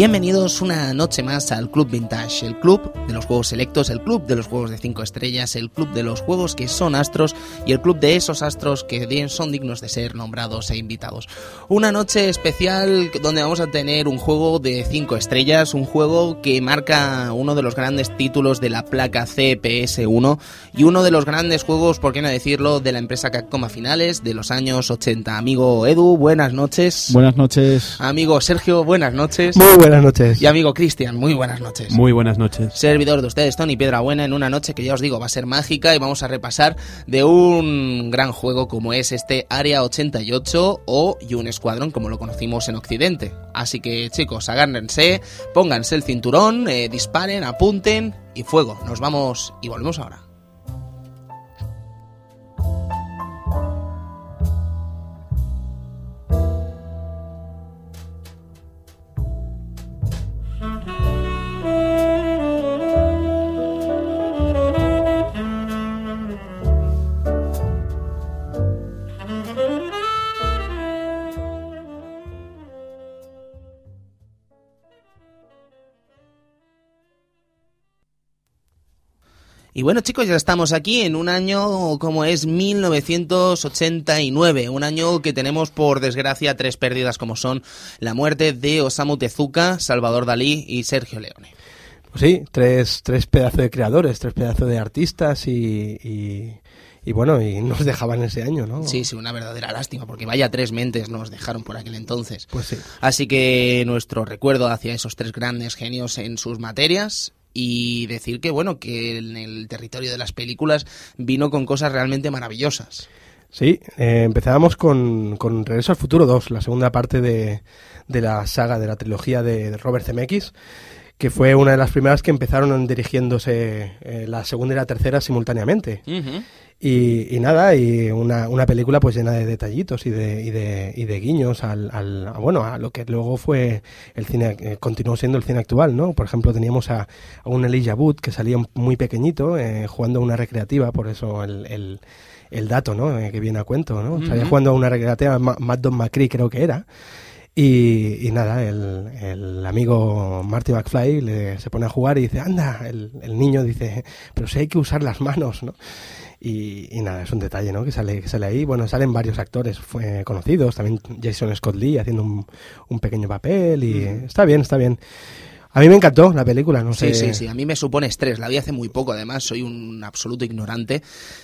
Bienvenidos una noche más al Club Vintage, el club de los juegos selectos, el club de los juegos de 5 estrellas, el club de los juegos que son astros y el club de esos astros que son dignos de ser nombrados e invitados. Una noche especial donde vamos a tener un juego de 5 estrellas, un juego que marca uno de los grandes títulos de la placa CPS1 y uno de los grandes juegos, por qué no decirlo, de la empresa Capcom a finales de los años 80. Amigo Edu, buenas noches. Buenas noches. Amigo Sergio, buenas noches. Muy buenas noches. Y amigo Cristian, muy buenas noches. Muy buenas noches. Servidor de ustedes, Tony Buena, en una noche que ya os digo va a ser mágica y vamos a repasar de un gran juego como es este Área 88 o Un Squadron como lo conocimos en Occidente. Así que chicos, agárrense, pónganse el cinturón, eh, disparen, apunten y fuego. Nos vamos y volvemos ahora. Y bueno chicos, ya estamos aquí en un año como es 1989, un año que tenemos por desgracia tres pérdidas como son la muerte de Osamu Tezuka, Salvador Dalí y Sergio Leone. Pues sí, tres, tres pedazos de creadores, tres pedazos de artistas y, y, bueno, y nos dejaban ese año, ¿no? Sí, sí, una verdadera lástima, porque vaya tres mentes nos dejaron por aquel entonces. Pues sí. Así que nuestro recuerdo hacia esos tres grandes genios en sus materias y decir que bueno que en el territorio de las películas vino con cosas realmente maravillosas. Sí, eh, empezábamos con, con Regreso al Futuro 2, la segunda parte de, de la saga de la trilogía de Robert Zemeckis, que fue una de las primeras que empezaron dirigiéndose eh, la segunda y la tercera simultáneamente. Y, nada, y una, una, película pues llena de detallitos y de, y de, y de guiños al, al a, bueno, a lo que luego fue el cine, eh, continuó siendo el cine actual, ¿no? Por ejemplo, teníamos a, a un Elijah Wood que salía muy pequeñito, eh, jugando una recreativa, por eso el, el, el dato, ¿no? Eh, que viene a cuento, ¿no? Salía jugando a una recreativa, Matt Don McCree creo que era. Y, y, nada, el, el, amigo Marty McFly le, se pone a jugar y dice, anda, el, el niño dice, pero si hay que usar las manos, ¿no? Y, nada, es un detalle, ¿no? Que sale, que sale ahí. Bueno, salen varios actores conocidos, también Jason Scott Lee haciendo un, un pequeño papel y está bien, está bien. A mí me encantó la película, no sé. Sí, sí, sí, a mí me supone estrés. La vi hace muy poco, además, soy un absoluto ignorante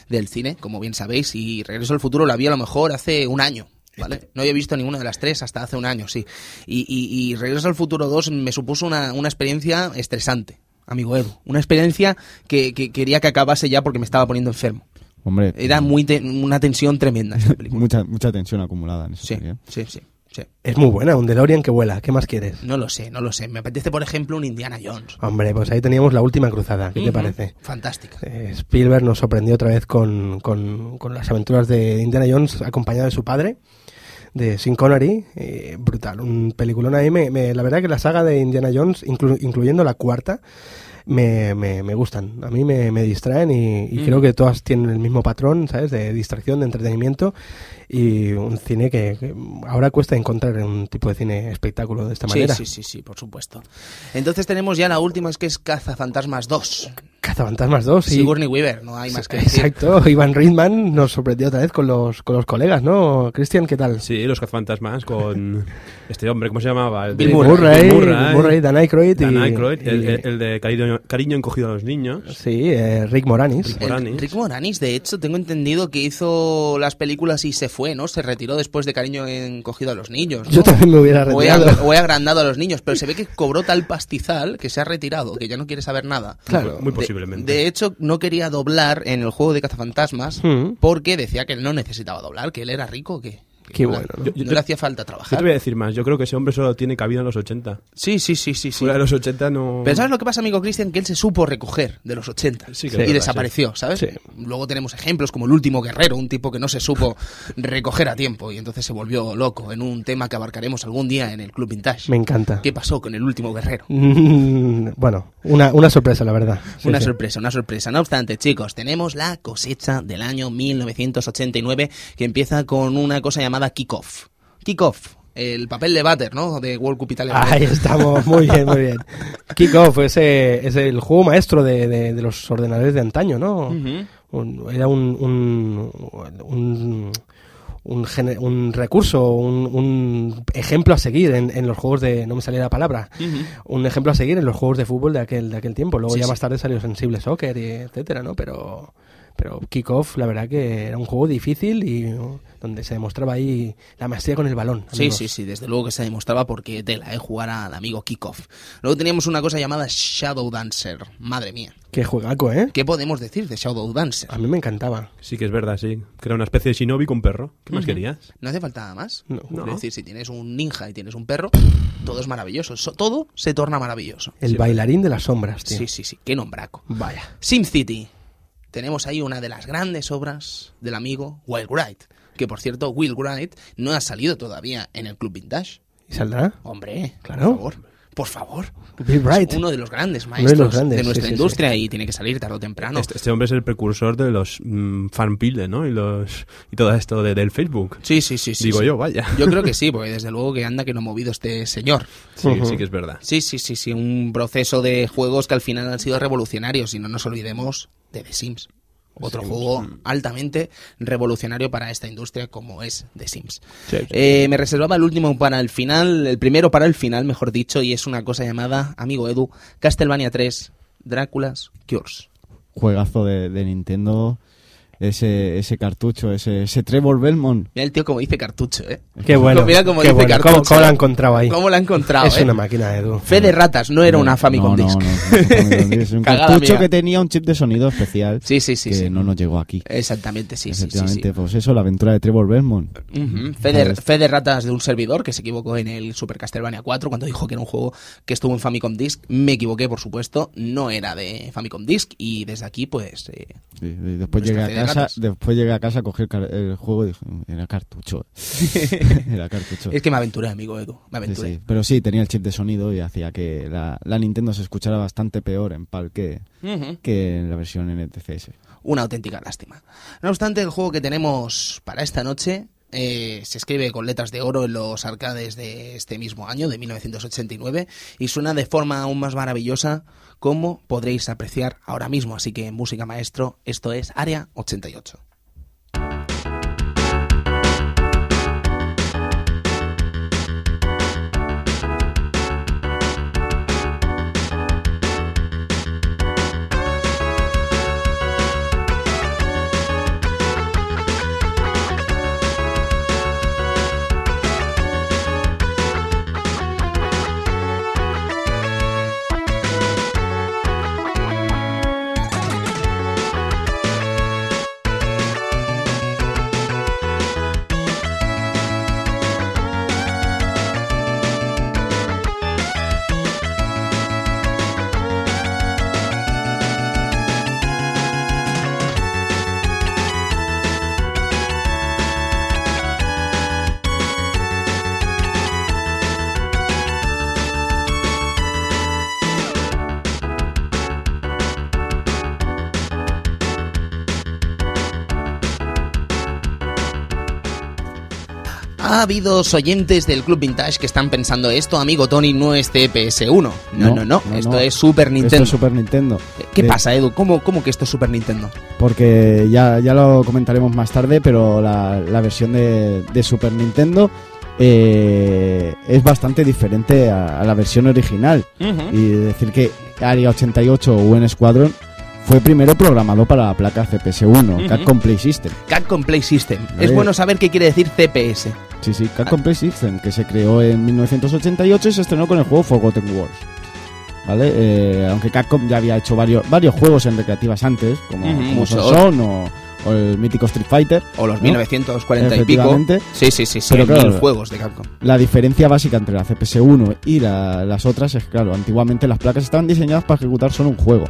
del cine, como bien sabéis, y Regreso al Futuro la vi a lo mejor hace un año. ¿Vale? No había visto ninguna de las tres hasta hace un año, sí. Y, y, y Regreso al Futuro 2 me supuso una, una experiencia estresante amigo Edu. Una experiencia que, que, quería que acabase ya porque me estaba poniendo enfermo. Hombre, Era muy una tensión tremenda esta película. mucha, mucha tensión acumulada en eso. Sí, ¿eh? sí, sí, sí. Es muy buena, un DeLorean que vuela. ¿Qué más quieres? No lo sé, no lo sé. Me apetece, por ejemplo, un Indiana Jones. Hombre, pues ahí teníamos la última cruzada. ¿Qué te parece? Fantástica. Eh, Spielberg nos sorprendió otra vez con, con, con, las aventuras de Indiana Jones acompañado de su padre de Sin Connery, eh, brutal, un peliculón ahí. Me, me, la verdad que la saga de Indiana Jones, inclu, incluyendo la cuarta, me, me, me, gustan. A mí me, me distraen y, y mm. creo que todas tienen el mismo patrón, ¿sabes? De distracción, de entretenimiento y un cine que, que, ahora cuesta encontrar un tipo de cine espectáculo de esta manera. Sí, sí, sí, sí, por supuesto. Entonces tenemos ya la última, es que es Cazafantasmas 2. Cazafantasmas 2, sí. Sigourney Weaver, no hay más que decir. Exacto, Ivan Reitman nos sorprendió otra vez con los, con los colegas, ¿no? Cristian, ¿qué tal? Sí, los Cazafantasmas con este hombre, ¿cómo se llamaba? El Bill Murray, Bill Murray, Bill Murray Dan Aykroyd. Dan y, Aykroyd, y, el, el, el, de cariño, cariño, encogido a los niños. Sí, eh, Rick Moranis. Rick Moranis. El, Rick Moranis, de hecho, tengo entendido que hizo las películas y se fue, ¿no? Se retiró después de Cariño encogido a los niños. ¿no? Yo también me hubiera retirado. O he, agrandado a los niños, pero se ve que cobró tal pastizal que se ha retirado, que ya no quiere saber nada. Claro, muy posiblemente. De, de hecho, no quería doblar en el juego de cazafantasmas mm. porque decía que él no necesitaba doblar, que él era rico, que Qué bueno. ¿no? Yo, yo, no le hacía falta trabajar. Yo te voy a decir más. Yo creo que ese hombre solo tiene cabida en los 80. Sí, sí, sí, sí. sí. Fuera de los 80 no... Pero ¿sabes lo que pasa, amigo Cristian? Que él se supo recoger de los 80. Sí, y verdad, desapareció, sí. ¿sabes? Sí. Luego tenemos ejemplos como el último guerrero, un tipo que no se supo recoger a tiempo y entonces se volvió loco en un tema que abarcaremos algún día en el Club Vintage. Me encanta. ¿Qué pasó con el último guerrero? bueno, una, una sorpresa, la verdad. Sí, una sí. sorpresa, una sorpresa. No obstante, chicos, tenemos la cosecha del año 1989 que empieza con una cosa llamada Kickoff. Kickoff. El papel de Butter, ¿no? De World Cup Italia. Ahí estamos, muy bien, muy bien. Kickoff ese, es el juego maestro de, de- de los ordenadores de antaño, ¿no? Un- era un, un, un, un, un recurso, un, un ejemplo a seguir en, en los juegos de... No me salía la palabra. Un ejemplo a seguir en los juegos de fútbol de aquel, de aquel tiempo. Luego Sí, ya sí. más tarde salió Sensible Soccer, y etcétera, ¿no? Pero, pero Kickoff, la verdad que era un juego difícil y ¿no? donde se demostraba ahí la maestría con el balón. Sí, amigos. sí, sí, desde luego que se demostraba porque tela, ¿eh? Jugar al amigo Kickoff. Luego teníamos una cosa llamada Shadow Dancer. Madre mía. Qué juegaco, ¿eh? ¿Qué podemos decir de Shadow Dancer? A mí me encantaba. Sí que es verdad, sí. Que era una especie de shinobi con perro. ¿Qué más querías? No hace falta nada más. No. Es decir, si tienes un ninja y tienes un perro, todo es maravilloso. So- todo se torna maravilloso. El Sí, bailarín de las sombras, tío. Sí, sí, sí. Qué nombraco. Vaya. SimCity. Tenemos ahí una de las grandes obras del amigo Will Wright. Que por cierto, Will Wright no ha salido todavía en el Club Vintage. ¿Y saldrá? Hombre, Claro. por favor. Por favor. Bill Wright. Es uno de los grandes de maestros los grandes, de sí, nuestra sí, sí. industria y tiene que salir tarde o temprano. Este, este hombre es el precursor de los mm, fanpile, ¿no? Y los y todo esto de- del Facebook. Sí, sí, sí, sí. Digo sí. yo, vaya. Yo creo que sí, porque desde luego que anda que no ha movido este señor. Sí, sí que es verdad. Sí, sí, sí, sí, un proceso de juegos que al final han sido revolucionarios y no nos olvidemos de The Sims. Otro juego altamente revolucionario para esta industria como es The Sims. Sí, sí. Eh, me reservaba el último para el final, el primero para el final, mejor dicho, y es una cosa llamada, amigo Edu, Castlevania 3, Dráculas Cures. Juegazo de, de Nintendo. Ese, ese cartucho, ese, ese Trevor Belmont. Mira el tío como dice cartucho, ¿eh? Qué bueno. Mira cómo qué dice bueno. cartucho. ¿Cómo, cómo lo ha encontrado ahí? ¿Cómo lo ha encontrado? es eh? una máquina, Edu. Fe de ratas, no era una Famicom no, Disc. No, es un Cagada cartucho mía. que tenía un chip de sonido especial Sí, sí, sí. que sí. no nos llegó aquí. Exactamente, sí, sí, sí, Efectivamente, sí. pues eso, la aventura de Trevor Belmont. Ujú. Fe, de, fe de ratas de un servidor que se equivocó en el Super Castlevania 4 cuando dijo que era un juego que estuvo en Famicom Disc. Me equivoqué, por supuesto, no era de Famicom Disc y desde aquí, pues, eh, después Nuestra llegué a fe de casa, después llegué a casa, el, car- el juego y dije, era cartucho. era cartucho. es que me aventuré, amigo Edu, me aventuré. sí. Pero sí, tenía el chip de sonido y hacía que la, la Nintendo se escuchara bastante peor en PAL que, que en la versión NTCS. Una auténtica lástima. No obstante, el juego que tenemos para esta noche eh, se escribe con letras de oro en los arcades de este mismo año, de 1989, y suena de forma aún más maravillosa, como podréis apreciar ahora mismo. Así que, música maestro, esto es Área 88. Ha habido oyentes del Club Vintage que están pensando esto, amigo Tony, no es CPS1. No, no, no, No, no, esto no. es Super Nintendo. Esto es Super Nintendo. ¿Qué De- pasa, Edu? ¿Cómo, ¿Cómo que esto es Super Nintendo? Porque ya, ya lo comentaremos más tarde, pero la, la versión de, de Super Nintendo eh, es bastante diferente a, a la versión original. Y decir que Area 88 o UN Squadron fue primero programado para la placa CPS-1, Ujú. Capcom Play System. Capcom Play System. Es bueno saber qué quiere decir CPS. Sí, sí, Capcom Play System, que se creó en 1988 y se estrenó con el juego Forgotten Wars. ¿Vale? Eh, aunque Capcom ya había hecho varios, varios juegos en recreativas antes, como, Ujú, como. Son o, o el mítico Street Fighter. O los ¿No? 1940 y pico. Sí, sí, sí, sí. Pero claro, mil juegos de Capcom. La diferencia básica entre la CPS-1 y la- las otras es, claro, antiguamente las placas estaban diseñadas para ejecutar solo un juego.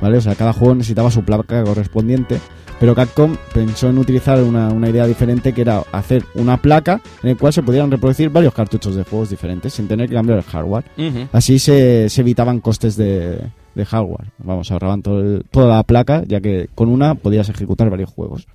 ¿Vale? O sea, cada juego necesitaba su placa correspondiente. Pero Capcom pensó en utilizar una, una idea diferente que era hacer una placa en la cual se pudieran reproducir varios cartuchos de juegos diferentes sin tener que cambiar el hardware. Así se, se evitaban costes de, de hardware. Vamos, ahorraban todo el- toda la placa, ya que con una podías ejecutar varios juegos.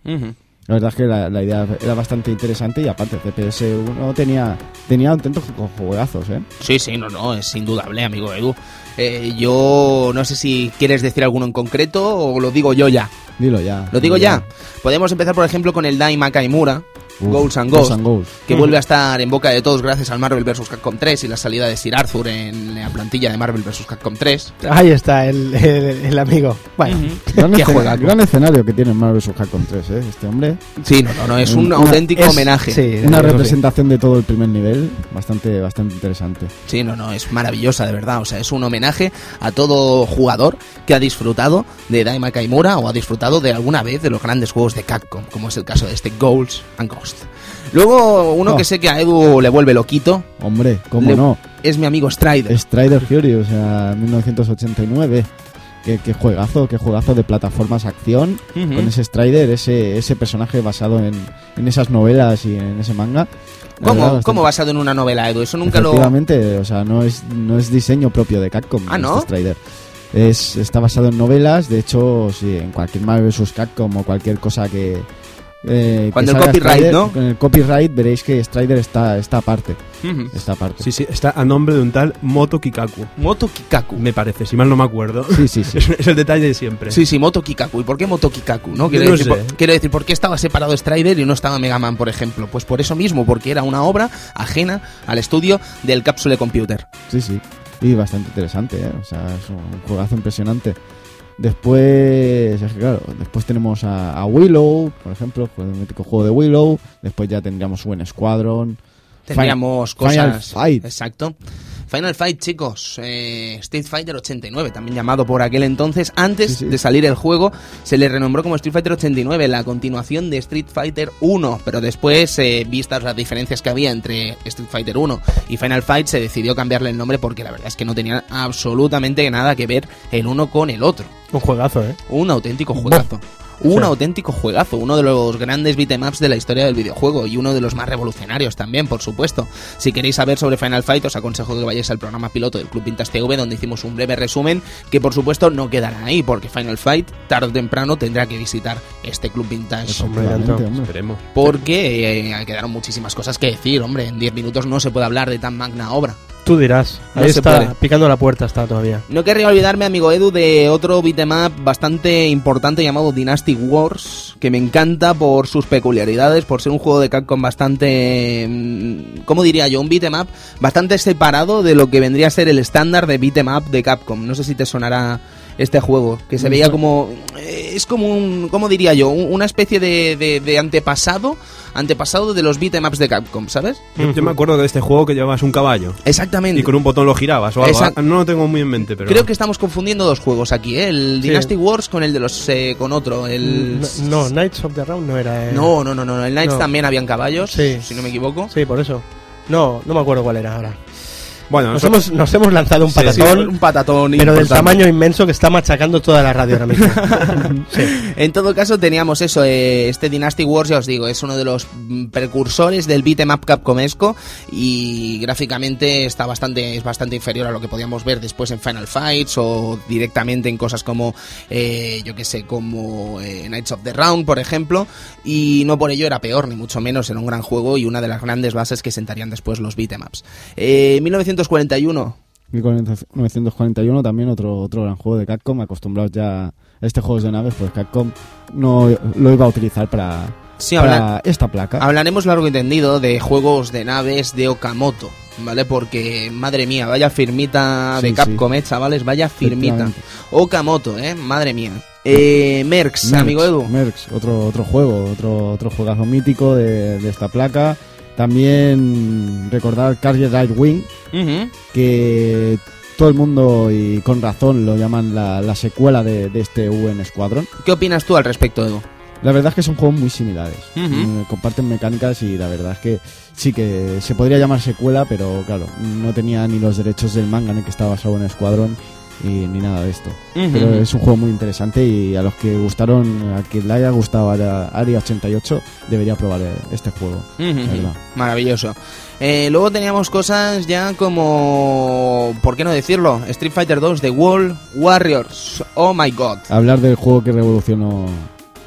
La verdad es que la, la idea era bastante interesante y aparte CPS1 tenía, tenía auténticos juegazos, ¿eh? Sí, sí, no, no, es indudable, amigo Edu. Eh, yo no sé si quieres decir alguno en concreto o lo digo yo ya. Dilo ya. ¿Lo digo ya? Podemos empezar, por ejemplo, con el Dai Makaimura, Uf, Goals and Ghosts Ghosts. que vuelve a estar en boca de todos gracias al Marvel vs. Capcom 3 y la salida de Sir Arthur en la plantilla de Marvel vs. Capcom 3. Ahí está el, el, el amigo. Bueno, Gran, escenario que tiene Marvel vs. Capcom 3, ¿eh? Este hombre. Sí, no, no, no, es un Una- auténtico es- homenaje. sí, Una sí. representación de todo el primer nivel bastante, bastante interesante. Sí, no, no, es maravillosa, de verdad. O sea, es un homenaje a todo jugador que ha disfrutado de Daima Kaimura o ha disfrutado de alguna vez de los grandes juegos de Capcom, como es el caso de este Goals and Ghosts. Luego, uno que sé que a Edu le vuelve loquito, Hombre, cómo Le- no. es mi amigo Strider. Strider Fury, o sea, 1989. Qué, qué juegazo, qué juegazo de plataformas acción. Con ese Strider, ese, ese personaje basado en, en esas novelas y en ese manga. ¿Cómo, verdad, ¿Cómo basado en una novela, Edu? Eso nunca lo... Efectivamente, o sea, no es, no es diseño propio de Capcom. Ah, ¿no? este Strider. Es, está basado en novelas, de hecho, sí, en cualquier Marvel vs. Capcom o cualquier cosa que. Eh, Cuando el copyright, Strider, ¿no? Con el copyright veréis que Strider está, está aparte. Ujú. Está aparte. Sí, sí, está a nombre de un tal Moto Kikaku. Moto Kikaku. Me parece, si mal no me acuerdo. Sí, sí, sí. Es, es el detalle de siempre. Sí, sí, Moto Kikaku. ¿Y por qué Moto Kikaku? ¿no? Quiero, no decir, sé. por, quiero decir, ¿por qué estaba separado Strider y no estaba Mega Man, por ejemplo? Pues por eso mismo, porque era una obra ajena al estudio del Capsule Computer. Sí, sí. Y bastante interesante, ¿eh? O sea, es un juegazo impresionante. Después, es que claro, después tenemos a, a Willow, por ejemplo, el mítico juego de Willow. Después ya tendríamos un Squadron. Tendríamos Final cosas. Fight. Exacto. Final Fight, chicos. eh, Street Fighter 89, también llamado por aquel entonces. Antes Sí, sí. de salir el juego, se le renombró como Street Fighter 89, la continuación de Street Fighter 1. Pero después, eh, vistas las diferencias que había entre Street Fighter 1 y Final Fight, se decidió cambiarle el nombre porque la verdad es que no tenían absolutamente nada que ver el uno con el otro. Un juegazo, ¿eh? Un auténtico juegazo. Un Sí. auténtico juegazo, uno de los grandes beatemaps de la historia del videojuego y uno de los más revolucionarios también, por supuesto. Si queréis saber sobre Final Fight, os aconsejo que vayáis al programa piloto del Club Vintage TV, donde hicimos un breve resumen, que por supuesto no quedará ahí, porque Final Fight, tarde o temprano, tendrá que visitar este Club Vintage. Hombre. Esperemos. Porque eh, quedaron muchísimas cosas que decir, hombre. En 10 minutos no se puede hablar de tan magna obra. Tú dirás. Ahí está, picando la puerta está todavía. No querría olvidarme, amigo Edu, de otro beatmap bastante importante llamado Dynasty Wars, que me encanta por sus peculiaridades, por ser un juego de Capcom bastante, mm, ¿cómo diría yo? Un beatmap bastante separado de lo que vendría a ser el estándar de beatmap de Capcom. No sé si te sonará este juego, que se Me veía como... eh, Es como un, ¿cómo diría yo? Un- Una especie de, de- de antepasado, antepasado de los beatemaps de Capcom, ¿sabes? Yo, yo me acuerdo de este juego que llevabas un caballo Exactamente. y con un botón lo girabas o algo. Exacto. Ah, No lo tengo muy en mente, pero. Creo que estamos confundiendo dos juegos aquí, ¿eh? El Sí. Dynasty Wars con el de los eh, con otro, el No, no, Knights of the Round no era. eh. no, no, no, no, el Knights No. también habían caballos, Sí. si no me equivoco. Sí, por eso. No, no me acuerdo cuál era ahora. Bueno, Nos hemos, nos hemos lanzado un Sí, sí, patatón, un patatón pero del tamaño inmenso que está machacando toda la radio ahora mismo. sí. En todo caso teníamos eso, eh, este Dynasty Wars, ya os digo, es uno de los mm, precursores del beat'em up capcomesco y gráficamente está bastante es bastante inferior a lo que podíamos ver después en Final Fights o directamente en cosas como eh, yo que sé, como eh, Knights of the Round, por ejemplo, y no por ello era peor ni mucho menos, era un gran juego y una de las grandes bases que sentarían después los beat'em ups. Eh, 1941 1941 también otro, otro gran juego de Capcom, acostumbrados ya a este juego de naves, pues Capcom no lo iba a utilizar para, Sí, para esta placa. Hablaremos largo y tendido de juegos de naves de Okamoto, ¿vale? Porque, madre mía, vaya firmita Sí, de Capcom, eh, chavales, vaya firmita. Okamoto, ¿eh? Madre mía. Eh, Merx, amigo Edu. Mercs, otro, otro juego, otro, otro juegazo mítico de, de esta placa. También recordar Carrier Right Wing, que todo el mundo y con razón lo llaman la, la secuela de, de este UN Squadron. ¿Qué opinas tú al respecto, Edu? La verdad es que son juegos muy similares. Mm, Comparten mecánicas y la verdad es que sí que se podría llamar secuela, pero claro, no tenía ni los derechos del manga en el que estaba basado en Squadron y ni nada de esto. Pero es un juego muy interesante y a los que gustaron, a quien le haya gustado a Area 88, debería probar eh, este juego. Verdad. Maravilloso. Eh, luego teníamos cosas ya como, ¿por qué no decirlo? Street Fighter 2 The Wall Warriors. Oh my god. Hablar del juego que revolucionó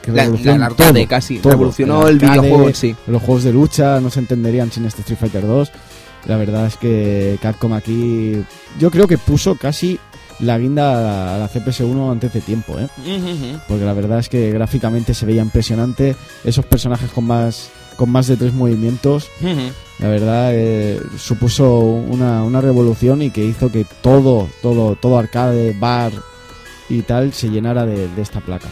La- la arcade todo, casi, todo. revolucionó el arcade, videojuego en sí. Los juegos de lucha no se entenderían sin este Street Fighter 2. La verdad es que Capcom aquí yo creo que puso casi la guinda a la, a la CPS1 antes de tiempo, ¿eh? porque la verdad es que gráficamente se veía impresionante. Esos personajes con más con más de tres movimientos, la verdad eh, supuso una, una revolución y que hizo que todo, todo, todo arcade, bar y tal se llenara de, de esta placa.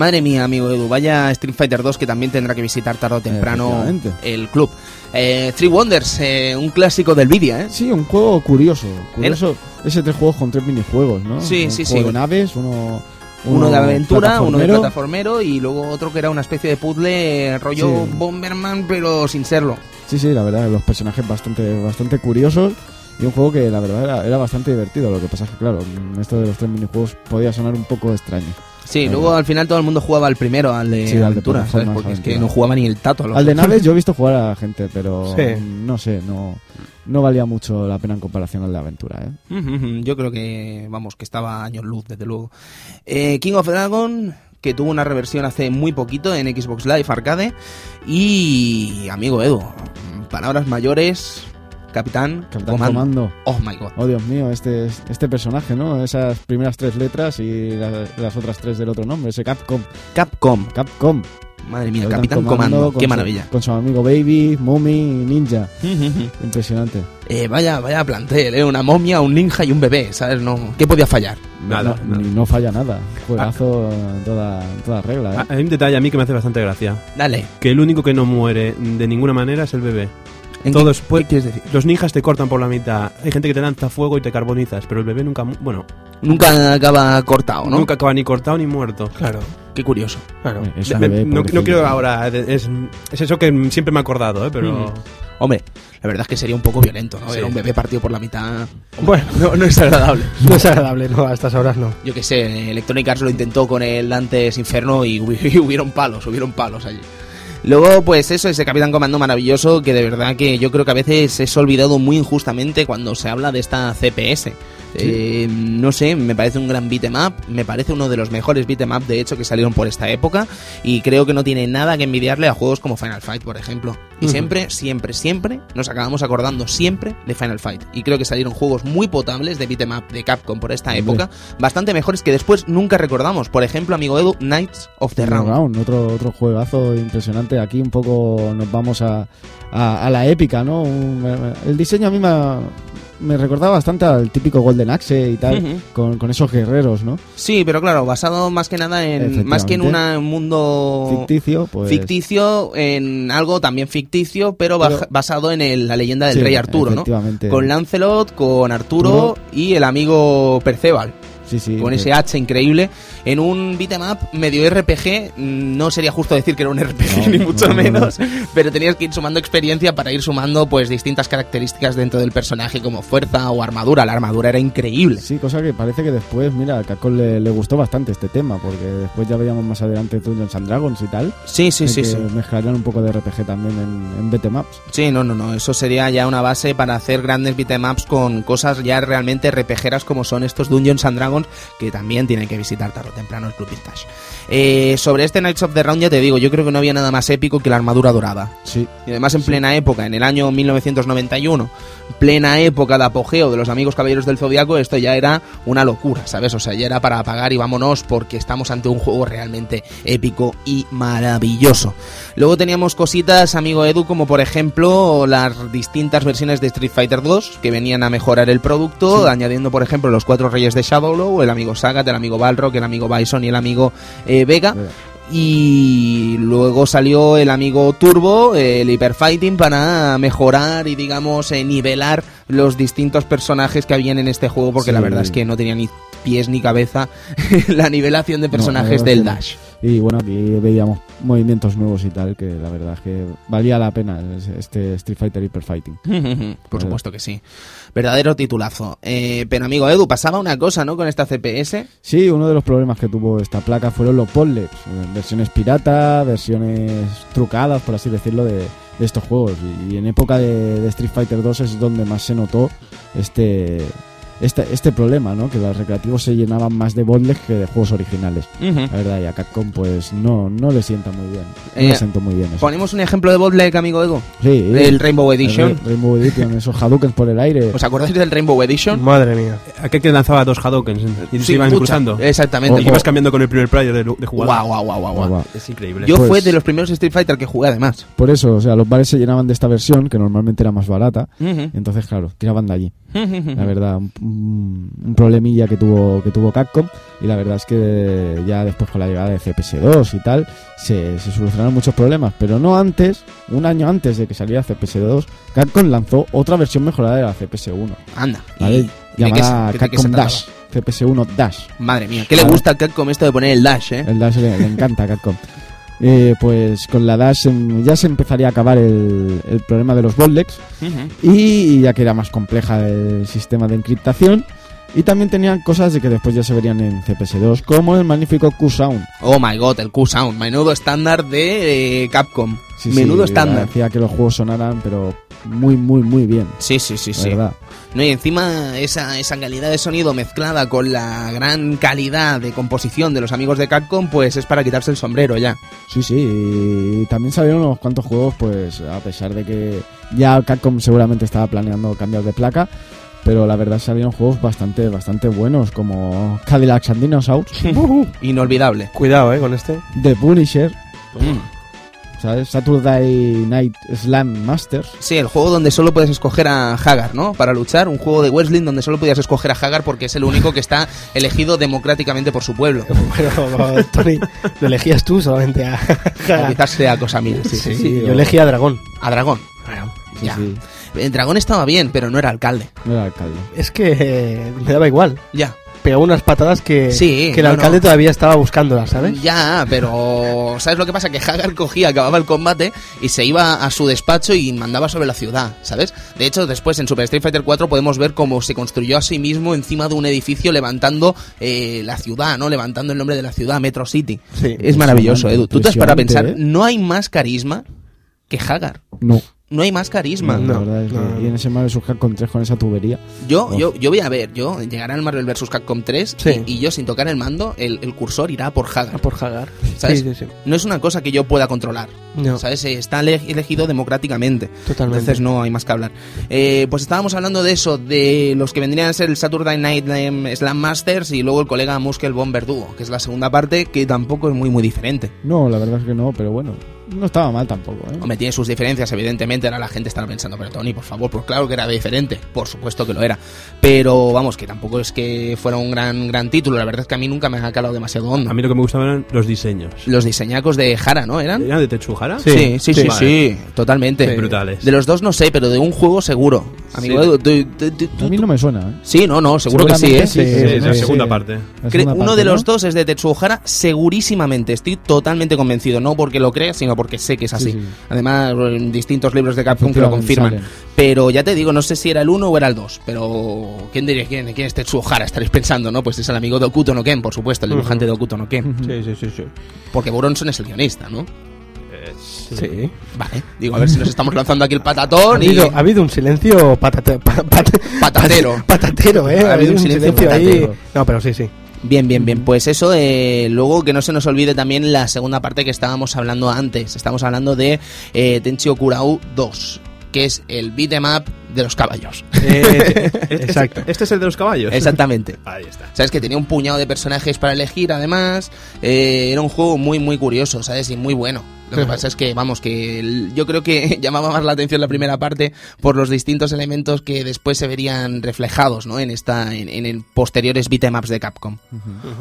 Madre mía, amigo Edu, vaya Street Fighter 2 que también tendrá que visitar tarde o temprano el club. Eh, Three Wonders, eh, un clásico del vídeo, ¿eh? Sí, un juego curioso, curioso. Ese tres juegos con tres minijuegos, ¿no? Sí, un sí, juego sí. de naves, uno, Uno de aventura, uno de plataformero. y luego otro que era una especie de puzzle eh, rollo Sí. Bomberman pero sin serlo. Sí, sí, la verdad, los personajes bastante, bastante curiosos y un juego que la verdad era, era bastante divertido. Lo que pasa es que, claro, esto de los tres minijuegos podía sonar un poco extraño. Sí, luego al final todo el mundo jugaba al primero, al de Sí, al de aventura, ¿sabes? Porque es que no jugaba ni el tato. Al de naves yo he visto jugar a la gente, pero Sí. no sé, no, no valía mucho la pena en comparación al de aventura, ¿eh? Yo creo que, vamos, que estaba años luz, desde luego. Eh, King of Dragon, que tuvo una reversión hace muy poquito en Xbox Live Arcade. Y, amigo Edu, palabras mayores, Capitán, Capitán Comando. Comando. Oh my god. Oh, Dios mío, este, este personaje, ¿no? Esas primeras tres letras y las, las otras tres del otro nombre, ese Capcom. Capcom. Capcom. Madre mía, Capitán, Comando, con qué su- maravilla. Con su amigo Baby, Mummy y Ninja. Impresionante. Eh, vaya, vaya plantel, ¿eh? Una momia, un ninja y un bebé, ¿sabes? No, ¿Qué podía fallar? Nada, no, nada. ni- no falla nada. Juegazo en toda, toda regla, ¿eh? Ah, Hay un detalle a mí que me hace bastante gracia. Dale. Que el único que no muere de ninguna manera es el bebé. ¿En Todos, qué, pues- ¿Qué quieres decir? Los ninjas te cortan por la mitad. Hay gente que te lanza fuego y te carbonizas, pero el bebé nunca, bueno, Nunca acaba cortado, ¿no? nunca acaba ni cortado ni muerto. Claro, Qué curioso. claro. Es bebé, no, no quiero ahora, es, es eso que siempre me he acordado, ¿eh? pero... Ujú. Hombre, la verdad es que sería un poco violento, ¿no? Sí. Un bebé partido por la mitad. Bueno, No, no es agradable. no es agradable, no, a estas horas no. Yo que sé, Electronic Arts lo intentó con el Dantes Inferno y hubieron palos, hubieron palos allí. Luego, pues eso, ese Capitán Comando maravilloso que de verdad que yo creo que a veces es olvidado muy injustamente cuando se habla de esta CPS. Eh, no sé, me parece un gran beat'em up, me parece uno de los mejores beat'em up de hecho que salieron por esta época y creo que no tiene nada que envidiarle a juegos como Final Fight, por ejemplo. Y siempre, siempre, siempre nos acabamos acordando siempre de Final Fight. Y creo que salieron juegos muy potables de beat'em up de Capcom por esta época, bastante mejores que después nunca recordamos. Por ejemplo, amigo Edu, Knights of the The Round. Round, otro, otro juegazo impresionante. Aquí un poco nos vamos a, a, a la épica, ¿no? Un- el diseño a mí me, me recordaba bastante al típico Golden Axe y tal, con, con esos guerreros, ¿no? Sí, pero claro, basado más que nada en más que en una- un mundo Ficticio, pues... ficticio, en algo también ficticio, pero, basado en el- la leyenda del Sí, rey Arturo, ¿no? Con Lancelot, con Arturo y el amigo Perceval. Sí, sí, con ese hacha increíble. En un beat'em up medio RPG mm, no sería justo decir que era un RPG No, ni mucho no, no, menos pero tenías que ir sumando experiencia para ir sumando pues distintas características dentro del personaje como fuerza o armadura. La armadura era increíble. Sí, cosa que parece que después, mira, a Capcom le, le gustó bastante este tema, porque después ya veíamos más adelante Dungeons and Dragons y tal. sí sí sí que sí. Mezclarían un poco de RPG también en, en beat'em ups. sí no no no eso sería ya una base para hacer grandes beat'em ups con cosas ya realmente RPGeras como son estos Dungeons and Dragons que también tienen que visitar tarde o temprano el Club Vintage. Eh, sobre este Knights of the Round ya te digo yo creo que no había nada más épico que la armadura dorada. Sí, Y además en plena época, en el año 1991, plena época de apogeo de los amigos caballeros del Zodiaco, esto ya era una locura, ¿sabes? O sea, ya era para apagar y vámonos porque estamos ante un juego realmente épico y maravilloso. Luego teníamos cositas, amigo Edu, como por ejemplo las distintas versiones de Street Fighter 2 que venían a mejorar el producto, añadiendo por ejemplo los cuatro reyes de Shadowlow, el amigo Sagat, el amigo Balrog, el amigo Bison y el amigo eh, Vega. Vega. Y luego salió el amigo Turbo, el Hyper Fighting, para mejorar y, digamos, eh, nivelar los distintos personajes que habían en este juego, porque Sí. la verdad es que no tenía ni pies ni cabeza la nivelación de personajes del. Dash. Y bueno, aquí veíamos movimientos nuevos y tal, que la verdad es que valía la pena este Street Fighter Hyper Fighting. Por supuesto que sí. Verdadero titulazo. Eh, pero amigo Edu, pasaba una cosa, ¿no? Con esta CPS. Sí, uno de los problemas que tuvo esta placa fueron los podlets, eh, versiones pirata, versiones trucadas, por así decirlo, de, estos juegos. Y, y en época de, de Street Fighter 2 es donde más se notó este este, este problema, ¿no? Que los recreativos se llenaban más de botlegs que de juegos originales. La verdad, y a Capcom pues no, no le sienta muy bien. No Eh, le siento muy bien eso. Ponemos un ejemplo de botleg, amigo Ego. Sí, El Rainbow Edition. el Rainbow Edition, esos Hadouken por el aire. ¿Os acordáis del Rainbow Edition? Madre mía. Aquel que lanzaba dos Hadokens y se Sí, iban mucha. cruzando. Exactamente. Y ibas cambiando con el primer player de, de jugador. Guau, guau, guau, guau, guau. Guau. Es increíble. Yo Pues- fue de los primeros Street Fighter que jugué además. Por eso, o sea, los bares se llenaban de esta versión, que normalmente era más barata. Entonces, claro, tiraban de allí. La verdad, un, un- problemilla que tuvo, que tuvo Capcom. Y la verdad es que ya después con la llegada de CPS2 y tal, se, se solucionaron muchos problemas. Pero no antes, un año antes de que saliera CPS2, Capcom lanzó otra versión mejorada de la CPS1. Anda. ¿vale? ¿Y Llamada de qué Capcom? Dash. CPS1 Dash. Madre mía, ¿qué le gusta a Capcom esto de poner el dash, eh? El Dash le, le encanta a Capcom. Eh, pues con la Dash em, ya se empezaría a acabar el, el problema de los bootlegs y ya que era más compleja el sistema de encriptación y también tenían cosas de que después ya se verían en CPS2 como el magnífico Q-Sound. Oh my god, el Q-Sound, menudo estándar de eh, Capcom. Sí, menudo sí, estándar. Hacía que los juegos sonaran pero muy muy muy bien. Sí, sí, sí, la sí. verdad. No, y encima esa, esa calidad de sonido mezclada con la gran calidad de composición de los amigos de Capcom, pues es para quitarse el sombrero ya. Sí, sí, y también salieron unos cuantos juegos, pues a pesar de que ya Capcom seguramente estaba planeando cambiar de placa, pero la verdad salieron juegos bastante, bastante buenos, como Cadillac and Dinosaurs, Inolvidable. Cuidado, eh, con este. The Punisher, Mm. ¿Sabes? Saturday Night Slam Masters. Sí, el juego donde solo puedes escoger a Hagar, ¿no? Para luchar, un juego de Wrestling donde solo podías escoger a Hagar porque es el único que está elegido democráticamente por su pueblo. Bueno, Tony, lo elegías tú solamente a. O quizás sea cosa mía. Sí, sí. Sí, yo elegí a Dragón. A Dragón. Sí, Ya. sí, El Dragón estaba bien, pero no era alcalde. no era alcalde. Es que eh, me daba igual. Ya. Pegaba unas patadas que, Sí, que el no, alcalde no. todavía estaba buscándolas, ¿sabes? Ya, pero ¿sabes lo que pasa? Que Hagar cogía, acababa el combate y se iba a su despacho y mandaba sobre la ciudad, ¿sabes? De hecho, después en Super Street Fighter 4 podemos ver cómo se construyó a sí mismo encima de un edificio levantando eh, la ciudad, ¿no? Levantando el nombre de la ciudad, Metro City. Sí. Es maravilloso, Edu. Tú te has para pensar, ¿eh? no hay más carisma que Hagar. No, No hay más carisma. no, la verdad es que no, y en ese Marvel vs. Capcom 3 con esa tubería. Yo, Oh. yo, yo voy a ver, yo llegará el Marvel vs. Capcom 3 Sí. y, y yo sin tocar el mando, el, el cursor irá por Hagar. Por Hagar. ¿Sabes? Sí, sí, sí. No es una cosa que yo pueda controlar. No, ¿Sabes? Eh, Está ele- elegido democráticamente. totalmente. Entonces no hay más que hablar. Eh, pues estábamos hablando de eso, de los que vendrían a ser el Saturday Night Slam- Slam Masters y luego el colega Muskel Bomber Duo, que es la segunda parte, que tampoco es muy muy diferente. No, la verdad es que no, pero bueno, no estaba mal tampoco, ¿eh? Hombre, tiene sus diferencias, evidentemente. Ahora la gente estará pensando, pero Tony, por favor, pues claro que era diferente. Por supuesto que lo era. Pero vamos, que tampoco es que fuera un gran, gran título. La verdad es que a mí nunca me ha calado demasiado hondo. A mí lo que me gustaban eran los diseños. Los diseñacos de Hara, ¿no? ¿Eran? ¿Eran de Tetsuhara? Sí. Sí, sí, sí, sí, Vale. totalmente. Brutales. De los dos no sé, pero de un juego seguro. Amigo, Sí. Tú- tú- tú- A mí no me suena, ¿eh? Sí, no, no, seguro que sí, ¿eh? Sí, Sí, sí, es la sí. segunda parte. La Cre- segunda Uno parte, de los ¿no? dos es de Tetsuo Hara, segurísimamente. Estoy totalmente convencido. No porque lo crea, sino porque sé que es así. Sí, sí. Además, en distintos libros de Capcom que lo confirman. Salen. Pero ya te digo, no sé si era el 1 o era el 2. Pero, ¿quién diría quién, quién es Tetsuo Hara? Estaréis pensando, ¿no? Pues es el amigo de Okuto no Ken, por supuesto, el dibujante de Okuto no Ken. Sí, sí, sí, sí. Porque Buronson es el guionista, ¿no? Sí. Vale. Digo, a ver si nos estamos lanzando aquí el Ha patatón y. habido, ha habido un silencio patate- pa- pat- Patatero. patatero, ¿eh? Ha habido un silencio ahí. patatero. No, pero sí, sí. Bien, bien, bien. Pues eso, eh, luego que no se nos olvide también la segunda parte que estábamos hablando antes. Estamos hablando de eh, Tenchio Kurau 2, que es el beat'em up de los caballos. Eh, exacto. ¿Este es el de los caballos? Exactamente. Ahí está. ¿Sabes? Que tenía un puñado de personajes para elegir, además. Eh, era un juego muy, muy curioso, ¿sabes? Y muy bueno. Lo que pasa es que, vamos, que yo creo que llamaba más la atención la primera parte por los distintos elementos que después se verían reflejados, ¿no? En esta, en, en posteriores beat'em ups de Capcom.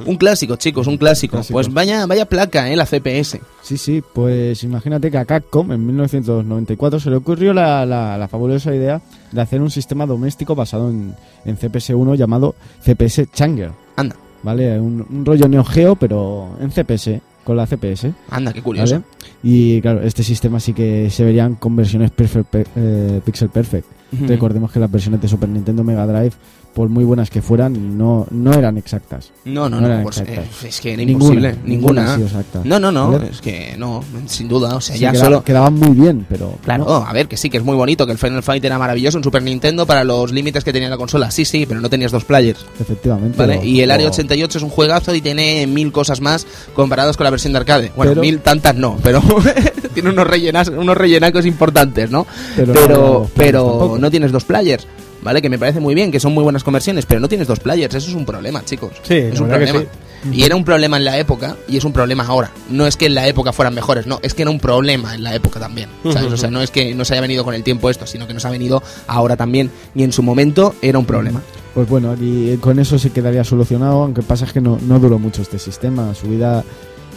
Un clásico, chicos, un clásico. Clásicos. Pues vaya, vaya placa, ¿eh? La CPS. Sí, sí, pues imagínate que a Capcom en 1994 se le ocurrió la, la- la fabulosa idea de hacer un sistema doméstico basado en, en CPS-1 llamado CPS Changer, Anda, ¿vale? Un, un rollo Neo Geo, pero en CPS, con la CPS, anda, qué curioso. ¿vale? Y claro, este sistema sí que se verían conversiones perfect, pe- eh, pixel perfect. Recordemos que las versiones de Super Nintendo Mega Drive, por muy buenas que fueran, no, no eran exactas. No, no, No no, pues, eh, es que era imposible, Ninguna, ninguna. ninguna ha sido exacta. No, no, no, ¿Vale? es que no, sin duda, o sea, Sí, ya queda- solo... quedaban muy bien, pero. Claro, no. a ver, que sí, que es muy bonito, que el Final Fight era maravilloso en Super Nintendo para los límites que tenía la consola. Sí, sí, pero no tenías dos players. Efectivamente. ¿Vale? Y el Área lo- 88 es un juegazo y tiene mil cosas más comparados con la versión de arcade. Bueno, Pero- mil tantas no, pero tiene unos, rellenas, unos rellenacos importantes, ¿no? Pero Pero. No tienes dos players. ¿Vale? Que me parece muy bien, que son muy buenas conversiones, pero no tienes dos players. Eso es un problema, chicos. Sí, es un problema. Y era un problema en la época y es un problema ahora. No es que en la época fueran mejores, no, es que era un problema en la época también. ¿sabes? O sea, no es que nos haya venido con el tiempo esto, sino que nos ha venido ahora también. Y en su momento era un problema. Pues bueno, aquí eh, con eso se quedaría solucionado, aunque pasa es que no, no duró mucho este sistema. Su vida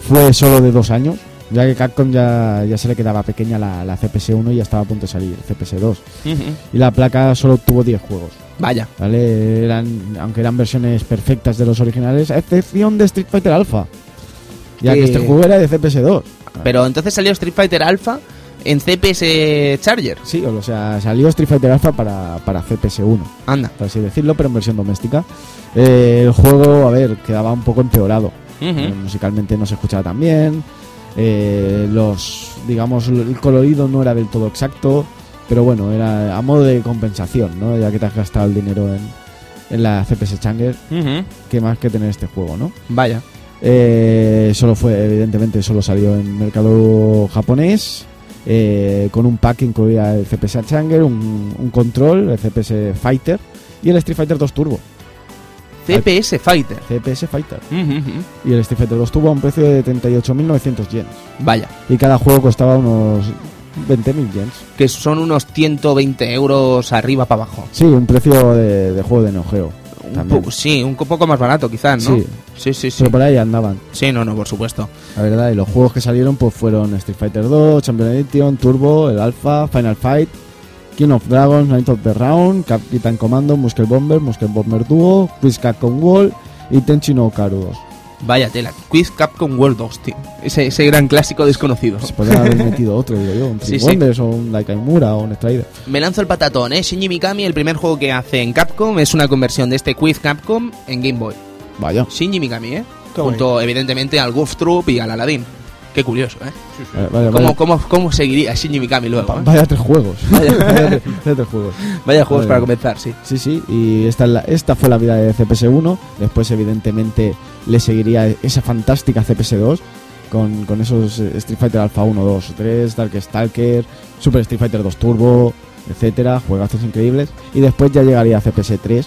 fue solo de dos años, ya que Capcom ya, ya se le quedaba pequeña la, la CPS-1 y ya estaba a punto de salir el CPS-2. Y la placa solo tuvo 10 juegos, Vaya. ¿vale? Eran, aunque eran versiones perfectas de los originales, a excepción de Street Fighter Alpha. Ya que Que- este juego era de CPS-2. Pero entonces salió Street Fighter Alpha en CPS Charger. Sí, o sea, salió Street Fighter Alpha para, para CPS-1. Anda. por así decirlo, pero en versión doméstica. Eh, el juego, a ver, quedaba un poco empeorado. Eh, musicalmente no se escuchaba tan bien. Eh, los, digamos, el colorido no era del todo exacto. Pero bueno, era a modo de compensación, ¿no? Ya que te has gastado el dinero en, en la CPS Changer, que más que tener este juego, ¿no? Vaya. Eh, solo fue, evidentemente, solo salió en mercado japonés. eh, con un pack que incluía el CPS Changer, un, un control, el CPS Fighter y el Street Fighter 2 Turbo. CPS Fighter. CPS Fighter. Y el Street Fighter 2 Turbo a un precio de 38.900 yens. Vaya. Y cada juego costaba unos 20.000 yens. Que son unos 120 euros arriba para abajo. Sí, un precio de, de juego de. Un También. sí, un poco más barato quizás, ¿no? Sí. sí, sí. sí. Pero por ahí andaban. Sí, no, no, por supuesto. La verdad, y los juegos que salieron pues fueron Street Fighter 2, Champion Edition, Turbo, el Alpha, Final Fight, King of Dragons, Night of the Round, Captain Commando, Muscle Bomber, Muscle Bomber Duo, Quiz Capcom Wall y Tenchi no Karu 2. Vaya tela. Quiz Capcom World 2, tío. Ese, ese gran clásico desconocido. Se podría haber metido otro, digo yo, un Sí, Three sí. Wonders o un Daikaimura o un Strider. Me lanzo el patatón, ¿eh? Shinji Mikami, el primer juego que hace en Capcom, es una conversión de este Quiz Capcom en Game Boy. Vaya. Shinji Mikami, ¿eh? Qué Junto, evidentemente, al Goof Troop y al Aladdin. Qué curioso, ¿eh? Vaya, vaya, ¿Cómo, vaya, cómo, cómo seguiría Shinji Mikami luego? va- eh? vaya tres juegos. vaya, tres, vaya tres juegos. Vaya juegos Vale. para comenzar, sí. Sí, sí, y esta, es la- esta fue la vida de CPS1. Después, evidentemente, le seguiría esa fantástica CPS2 con, con esos eh, Street Fighter Alpha 1, 2, 3, Dark Stalker, Super Street Fighter 2 Turbo, etcétera, juegazos increíbles. Y después ya llegaría CPS3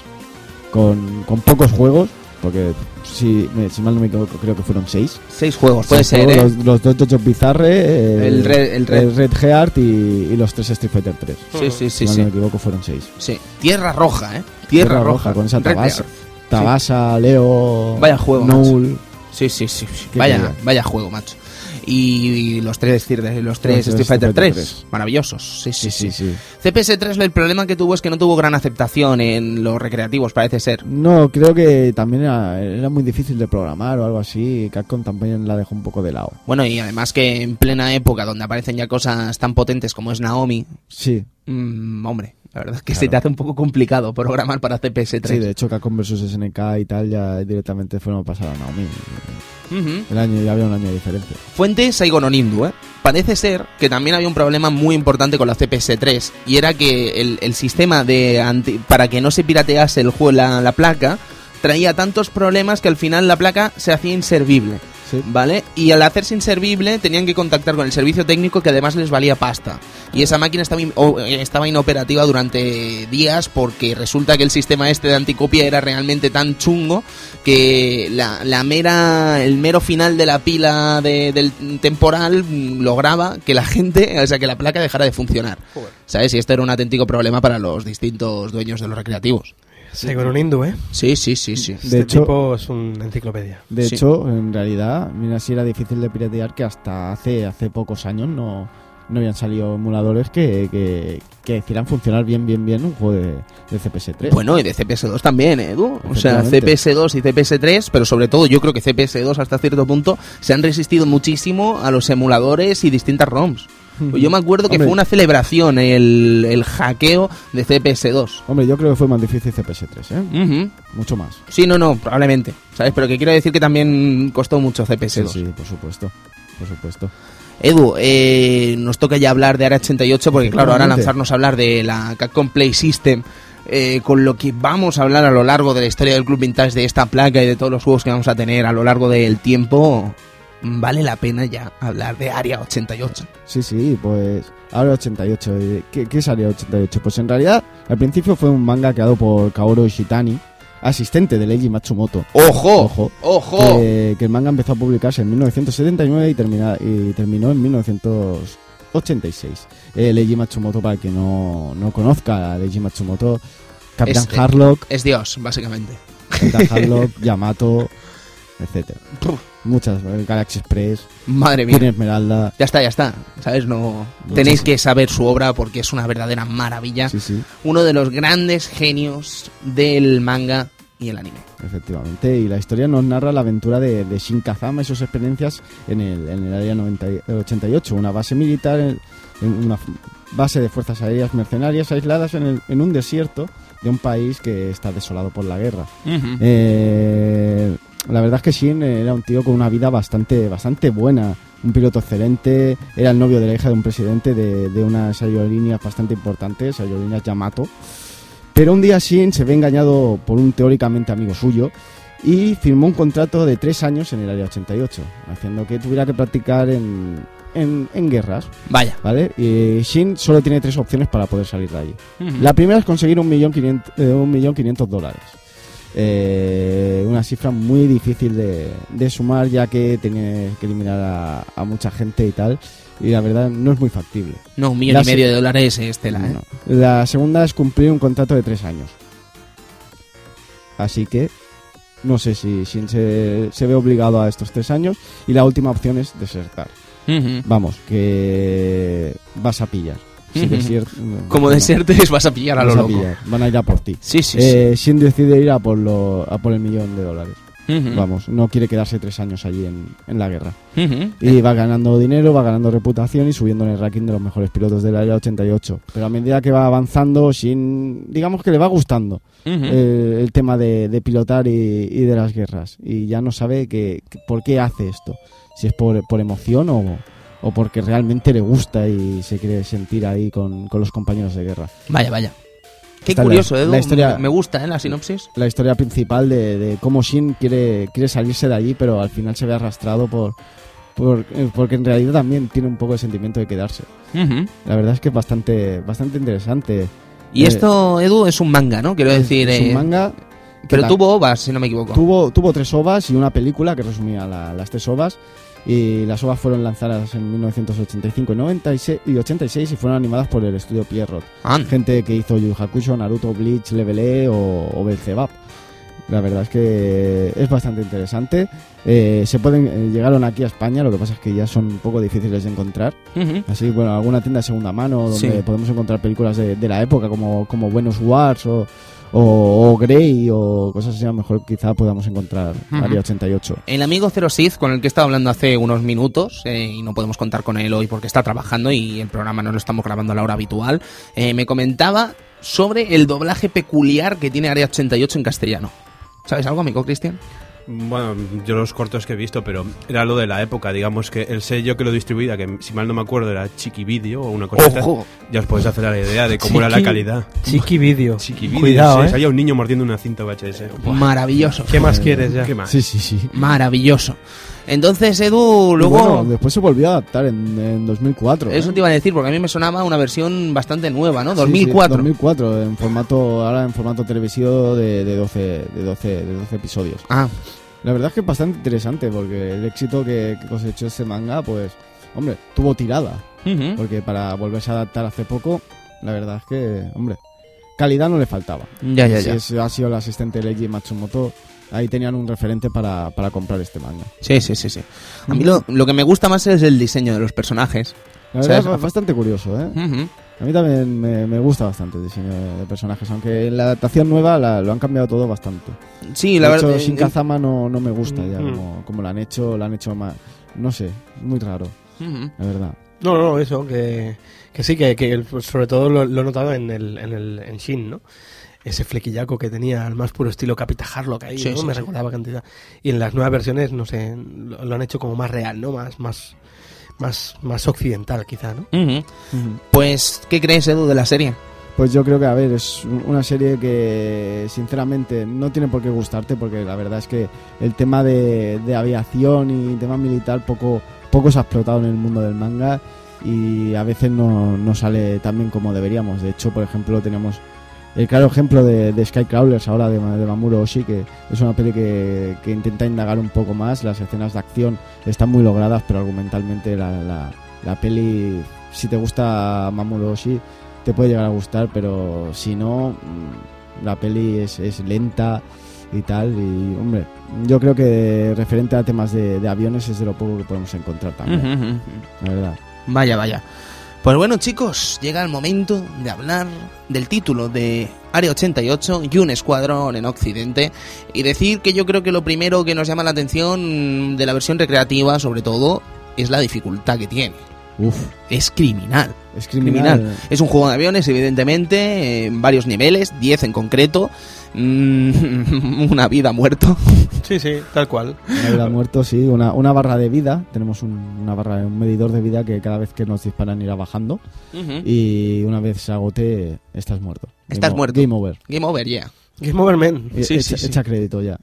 con, con pocos juegos, porque si, me- si mal no me equivoco, creo que fueron 6. Seis juegos, puede ser, ¿eh? Los, los dos Jojo Bizarre, eh, El Red- el Red. Heart y, y los tres Street Fighter 3. Sí, sí, sí, si mal sí. no me equivoco, fueron 6. Sí. Tierra Roja, ¿eh? Tierra, Tierra Roja. Roja, con esa Red tabasa. Tabasa, Leo. Vaya juego, Null. Sí, sí, sí. sí. Vaya, vaya juego, macho. Y los tres, los tres Street Fighter Street 3, Fighter 3. maravillosos. Sí, sí, Sí, sí. sí, sí. CPS3 el problema que tuvo es que no tuvo gran aceptación en los recreativos, parece ser. No, creo que también era, era muy difícil de programar o algo así. Capcom también la dejó un poco de lado. Bueno, y además que en plena época donde aparecen ya cosas tan potentes como es Naomi, Sí, mm, hombre, la verdad es que Claro. se te hace un poco complicado programar para CPS3. sí, de hecho Capcom vs SNK y tal ya directamente fueron a pasar a Naomi. Ujú. El año ya había un año de diferencia. Fuente Saigon Onindu, ¿eh? Parece ser que también había un problema muy importante con la CPS3 y era que el, el sistema de anti- para que no se piratease el juego la, la placa traía tantos problemas que al final la placa se hacía inservible, Sí. ¿vale? Y al hacerse inservible tenían que contactar con el servicio técnico que además les valía pasta. Y esa máquina estaba, in- eh, estaba inoperativa durante días porque resulta que el sistema este de anticopia era realmente tan chungo que la, la mera, el mero final de la pila de- del temporal mm, lograba que la gente, o sea, que la placa dejara de funcionar. ¿Sabes? Y esto era un auténtico problema para los distintos dueños de los recreativos. Según un hindú, ¿eh? Sí, sí, sí, sí. De este hecho- tipo es una enciclopedia. De Sí. hecho, en realidad, mira, si era difícil de piratear que hasta hace, hace pocos años no, no habían salido emuladores que, que, que hicieran funcionar bien, bien, bien un juego de, de CPS3. Bueno, y de CPS2 también, ¿eh, Edu. O sea, Efectivamente. CPS2 y CPS3, pero sobre todo yo creo que CPS2 hasta cierto punto se han resistido muchísimo a los emuladores y distintas ROMs. Pues yo me acuerdo que Hombre. fue una celebración el, el hackeo de CPS2. Hombre, yo creo que fue más difícil CPS3, ¿eh? Ujú. Mucho más. Sí, no, no, probablemente. ¿Sabes? Pero que quiero decir que también costó mucho CPS2. Sí, sí, por supuesto. Por supuesto. Edu, eh, nos toca ya hablar de Área 88 porque claro, ahora Efectivamente. lanzarnos a hablar de la Capcom Play System, eh, con lo que vamos a hablar a lo largo de la historia del Club Vintage de esta placa y de todos los juegos que vamos a tener a lo largo del tiempo, vale la pena ya hablar de Área 88. Sí, sí, pues. Ahora 88. eh, ¿Qué, qué es Área 88? Pues en realidad, al principio fue un manga creado por Kaoru Ishitani, asistente de Leiji Matsumoto. ¡Ojo! Ojo. ¡Ojo! Que, que el manga empezó a publicarse en 1979 y, termina, y terminó en 1986. Eh, Leiji Matsumoto, para el que no, no conozca a Leiji Matsumoto, Capitán Es, eh, Harlock, Es Dios, básicamente. Capitán Harlock, Yamato, etcétera. Muchas, eh, Galaxy Express, madre mía. Queen Esmeralda. Ya está, ya está. ¿Sabes? No tenéis que saber su obra porque es una verdadera maravilla. Sí, sí. Uno de los grandes genios del manga y el anime. Efectivamente, y la historia nos narra la aventura de, de Shin Kazama y sus experiencias en el, en el área 90 y- 88, una base militar, en, en una base de fuerzas aéreas mercenarias aisladas en, el- en un desierto de un país que está desolado por la guerra. Eh, la verdad es que Shin era un tío con una vida bastante, bastante buena, un piloto excelente, era el novio de la hija de un presidente de, de unas aerolíneas bastante importantes, aerolíneas Yamato. Pero un día Shin se ve engañado por un teóricamente amigo suyo y firmó un contrato de tres años en el área 88, haciendo que tuviera que practicar en, en, en guerras, Vaya. ¿vale? Y Shin solo tiene tres opciones para poder salir de allí. La primera es conseguir un millón quinientos, eh, un millón quinientos dólares. Eh, una cifra muy difícil de, de sumar ya que tiene que eliminar a, a mucha gente y tal. Y la verdad no es muy factible. No, un millón La y medio de dólares es tela, ¿eh? No. La segunda es cumplir un contrato de tres años. Así que no sé si Shin se, se ve obligado a estos tres años. Y la última opción es desertar. Vamos, que vas a pillar. Si Como bueno, desertes vas a pillar a lo loco. pillar, Van a ir a por ti. Sí, sí, sí. Eh, Shin decide ir a por, lo, a por el millón de dólares. Ujú. Vamos, no quiere quedarse tres años allí en, en la guerra. Ujú. Y va ganando dinero, va ganando reputación y subiendo en el ranking de los mejores pilotos del área 88. Pero a medida que va avanzando, Shin, digamos que le va gustando Ujú. eh, el tema de, de pilotar y, y de las guerras. Y ya no sabe que, que- por qué hace esto. Si es por, por emoción o, o porque realmente le gusta y se quiere sentir ahí con, con los compañeros de guerra. Vaya, vaya. Qué Está la- curioso, Edu. la historia- Me- gusta, ¿eh? La sinopsis. la historia principal de, de cómo Shin quiere, quiere salirse de allí, pero al final se ve arrastrado por, por eh, porque en realidad también tiene un poco de sentimiento de quedarse. La verdad es que es bastante, bastante interesante. Y Eh, esto, Edu, es un manga, ¿no? Quiero Es- decir. es un eh, manga Pero la- tuvo ovas, si no me equivoco. tuvo, tuvo tres ovas y una película que resumía la- las tres ovas. Y las ovas fueron lanzadas en 1985 y 96 y 86 y fueron animadas por el estudio Pierrot. Anda. Gente que hizo Yu Hakusho, Naruto, Bleach, Level E o, o Belzebub. La verdad es que es bastante interesante. Eh, se pueden eh, llegaron aquí a España, lo que pasa es que ya son un poco difíciles de encontrar. Ujú. Así, bueno, alguna tienda de segunda mano donde Sí. podemos encontrar películas de, de la época como, como Buenos Wars o, o, o Grey o cosas así, a lo mejor quizá podamos encontrar Ujú. Área 88. El amigo Zero Sith, con el que he estado hablando hace unos minutos, eh, y no podemos contar con él hoy porque está trabajando y el programa no lo estamos grabando a la hora habitual, eh, me comentaba sobre el doblaje peculiar que tiene Área 88 en castellano. ¿Sabes algo, amigo Cristian? Bueno, yo los cortos que he visto, pero era lo de la época, digamos que el sello que lo distribuía, que si mal no me acuerdo era Chiqui Video o una cosa así, ¡Ojo! ya os podéis hacer la idea de cómo era la calidad. Chiqui Video. Chiqui Video, Cuidado, sí, ¿eh? salía un niño mordiendo una cinta VHS. Buah, Maravilloso. ¿Qué más quieres ya? ¿Qué más? Sí, sí, sí. Maravilloso. Entonces, Edu, luego... bueno, después se volvió a adaptar en, en 2004. Eso ¿eh? te iba a decir, porque a mí me sonaba una versión bastante nueva, ¿no? Sí, 2004. sí, 2004, en formato, ahora en formato televisivo de, de 12, de 12, de 12 episodios. Ah, La verdad es que es bastante interesante porque el éxito que, que cosechó ese manga, pues, hombre, tuvo tirada. ujú. Porque para volverse a adaptar hace poco, la verdad es que, hombre, calidad no le faltaba. ya, ya, Si ya. es- ha sido el asistente Leiji Matsumoto, ahí tenían un referente para, para comprar este manga. Sí, sí, sí, sí. A mí lo, lo que me gusta más es el diseño de los personajes. La verdad ¿Sabes? es bastante curioso, ¿eh? Ujú. A mí también me, me gusta bastante el diseño de, de personajes, aunque en la adaptación nueva la- lo han cambiado todo bastante. Sí, la de hecho, verdad. Shin Kazama no, no me gusta ya, Mm. como, como lo han hecho, lo han hecho más, no sé, muy raro, Ujú. la verdad. No, no, eso, que, que sí, que, que pues, sobre todo lo, lo he notado en el, en el en Shin, ¿no? Ese flequillaco que tenía al más puro estilo Capita Harlock ahí, Sí, ¿no? sí, Me sí. recordaba cantidad. Y en las nuevas versiones, no sé, lo, lo han hecho como más real, ¿no? Más, más, más, más occidental, quizá, ¿no? Pues, ¿qué crees, Edu, de la serie? Pues yo creo que, a ver, es un- una serie que sinceramente no tiene por qué gustarte porque la verdad es que el tema de, de aviación y tema militar poco, poco se ha explotado en el mundo del manga y a veces no, no sale tan bien como deberíamos. De hecho, por ejemplo, tenemos el claro ejemplo de, de Skycrawlers ahora de, Ma- de Mamuro Oshii, que es una peli que, que intenta indagar un poco más. Las escenas de acción están muy logradas, pero argumentalmente la, la, la peli, si te gusta Mamuro Oshii, te puede llegar a gustar, pero si no, mm, la peli es, es lenta y tal. Y hombre, yo creo que referente a temas de, de aviones es de lo poco que podemos encontrar también, la verdad. Vaya, vaya. Pues bueno, chicos, llega el momento de hablar del título de Área 88 y un escuadrón en Occidente y decir que yo creo que lo primero que nos llama la atención de la versión recreativa, sobre todo, es la dificultad que tiene. Uf, Es criminal. es criminal. Criminal. Es un juego de aviones, evidentemente, en varios niveles, 10 en concreto. Mm, una vida muerto. Sí, sí, tal cual. Una vida muerto, sí, una, una barra de vida. Tenemos un, una barra, un medidor de vida que cada vez que nos disparan irá bajando. Y una vez se agote, estás muerto. Estás Game muerto. Game over. Game over, yeah. Game Over Man. E- Sí, echa, sí, sí. echa crédito ya.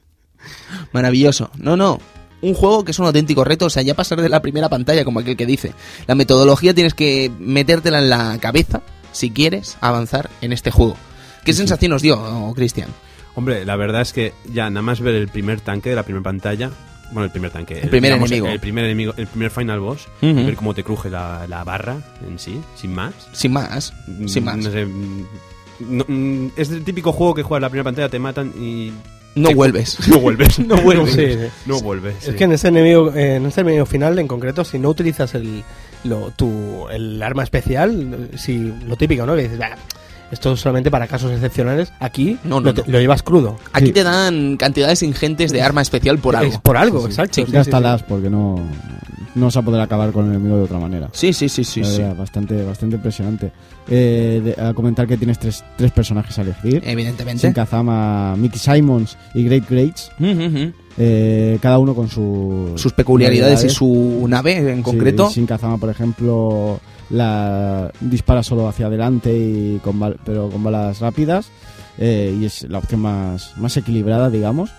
Maravilloso. No, no. Un juego que es un auténtico reto, o sea, ya pasar de la primera pantalla, como aquel que dice. La metodología tienes que metértela en la cabeza si quieres avanzar en este juego. ¿Qué sensación os dio, Cristian? Hombre, la verdad es que ya nada más ver el primer tanque de la primera pantalla. Bueno, el primer tanque. El primer enemigo. El primer enemigo, el primer final boss. Ver cómo te cruje la, la barra en sí, sin más. Sin más, sin Mm, más. No sé, mm, no, mm, es el típico juego que juegas la primera pantalla, te matan y. No te- vuelves. No vuelves. No vuelves. Sí, sí. No vuelves. Es que en este enemigo, en este enemigo final en concreto, si no utilizas el, lo, tu, el arma especial, si lo típico, ¿no? Que dices, "Bah, esto es solamente para casos excepcionales. Aquí No, no, lo, te- no. lo llevas crudo. Aquí Sí. te dan cantidades ingentes de arma especial por Es algo. por algo, Sí, sí. exacto. sí, sí, Gástalas sí. porque no, no se va a poder acabar con el enemigo de otra manera. Sí, sí, sí, sí. Verdad, Bastante, bastante impresionante. Eh, de- a comentar que tienes tres, tres personajes a elegir. Evidentemente. Sin Kazama, Mickey Simons y Great Greats. Ujú, ujú. Eh, cada uno con su Sus peculiaridades y su nave en Sí, concreto. Sin Kazama, por ejemplo, la dispara solo hacia adelante y con bal- pero con balas rápidas. eh, y es la opción más, más equilibrada, digamos,